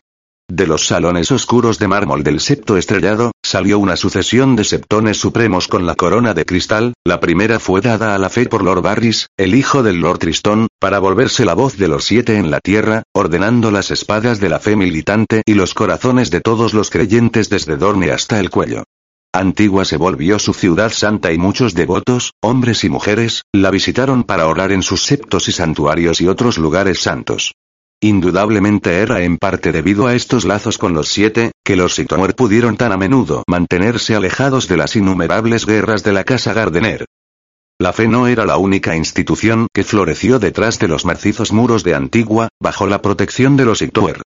De los salones oscuros de mármol del septo estrellado, salió una sucesión de septones supremos con la corona de cristal, la primera fue dada a la fe por Lord Barris, el hijo del Lord Tristón, para volverse la voz de los siete en la tierra, ordenando las espadas de la fe militante y los corazones de todos los creyentes desde Dorne hasta el cuello. Antigua se volvió su ciudad santa y muchos devotos, hombres y mujeres, la visitaron para orar en sus septos y santuarios y otros lugares santos. Indudablemente era en parte debido a estos lazos con los siete, que los Sitower pudieron tan a menudo mantenerse alejados de las innumerables guerras de la casa Gardener. La fe no era la única institución que floreció detrás de los macizos muros de Antigua, bajo la protección de los Sitower.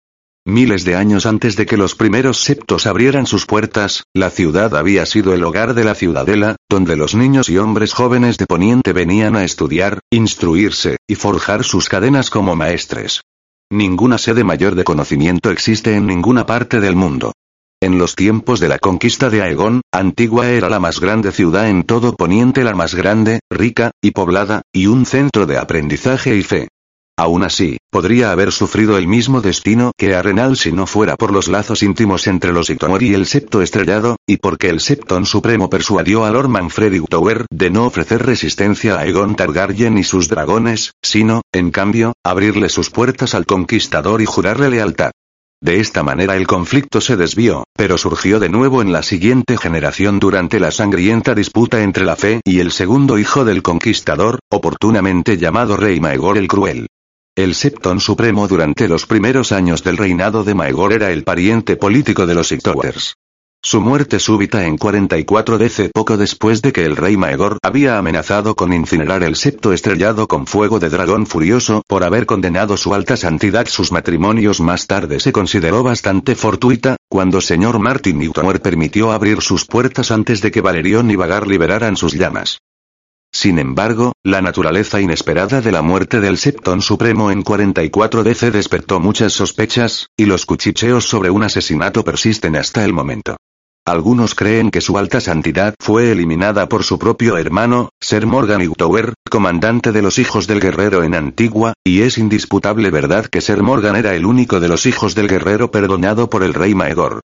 Miles de años antes de que los primeros septos abrieran sus puertas, la ciudad había sido el hogar de la ciudadela, donde los niños y hombres jóvenes de Poniente venían a estudiar, instruirse, y forjar sus cadenas como maestres. Ninguna sede mayor de conocimiento existe en ninguna parte del mundo. En los tiempos de la conquista de Aegon, Antigua era la más grande ciudad en todo Poniente, la más grande, rica, y poblada, y un centro de aprendizaje y fe. Aún así, podría haber sufrido el mismo destino que Arenal si no fuera por los lazos íntimos entre los Hightower y el Septo Estrellado, y porque el Septon Supremo persuadió a Lord Manfred Hightower de no ofrecer resistencia a Aegon Targaryen y sus dragones, sino, en cambio, abrirle sus puertas al conquistador y jurarle lealtad. De esta manera el conflicto se desvió, pero surgió de nuevo en la siguiente generación durante la sangrienta disputa entre la fe y el segundo hijo del conquistador, oportunamente llamado Rey Maegor el Cruel. El Septon Supremo durante los primeros años del reinado de Maegor era el pariente político de los Hightorers. Su muerte súbita en 44 DC poco después de que el rey Maegor había amenazado con incinerar el septo estrellado con fuego de dragón furioso por haber condenado su alta santidad sus matrimonios más tarde se consideró bastante fortuita, cuando señor Martin Newtoner permitió abrir sus puertas antes de que Valerion y Vagar liberaran sus llamas. Sin embargo, la naturaleza inesperada de la muerte del Septon Supremo en 44 DC despertó muchas sospechas, y los cuchicheos sobre un asesinato persisten hasta el momento. Algunos creen que su alta santidad fue eliminada por su propio hermano, Ser Morgan Hightower, comandante de los hijos del guerrero en Antigua, y es indisputable verdad que Ser Morgan era el único de los hijos del guerrero perdonado por el rey Maegor.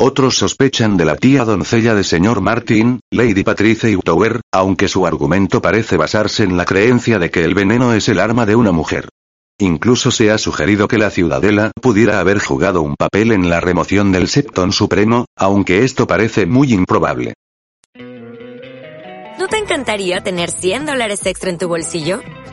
Otros sospechan de la tía doncella de señor Martin, Lady Patricia Hightower, aunque su argumento parece basarse en la creencia de que el veneno es el arma de una mujer. Incluso se ha sugerido que la ciudadela pudiera haber jugado un papel en la remoción del Septon Supremo, aunque esto parece muy improbable. ¿No te encantaría tener 100 dólares extra en tu bolsillo?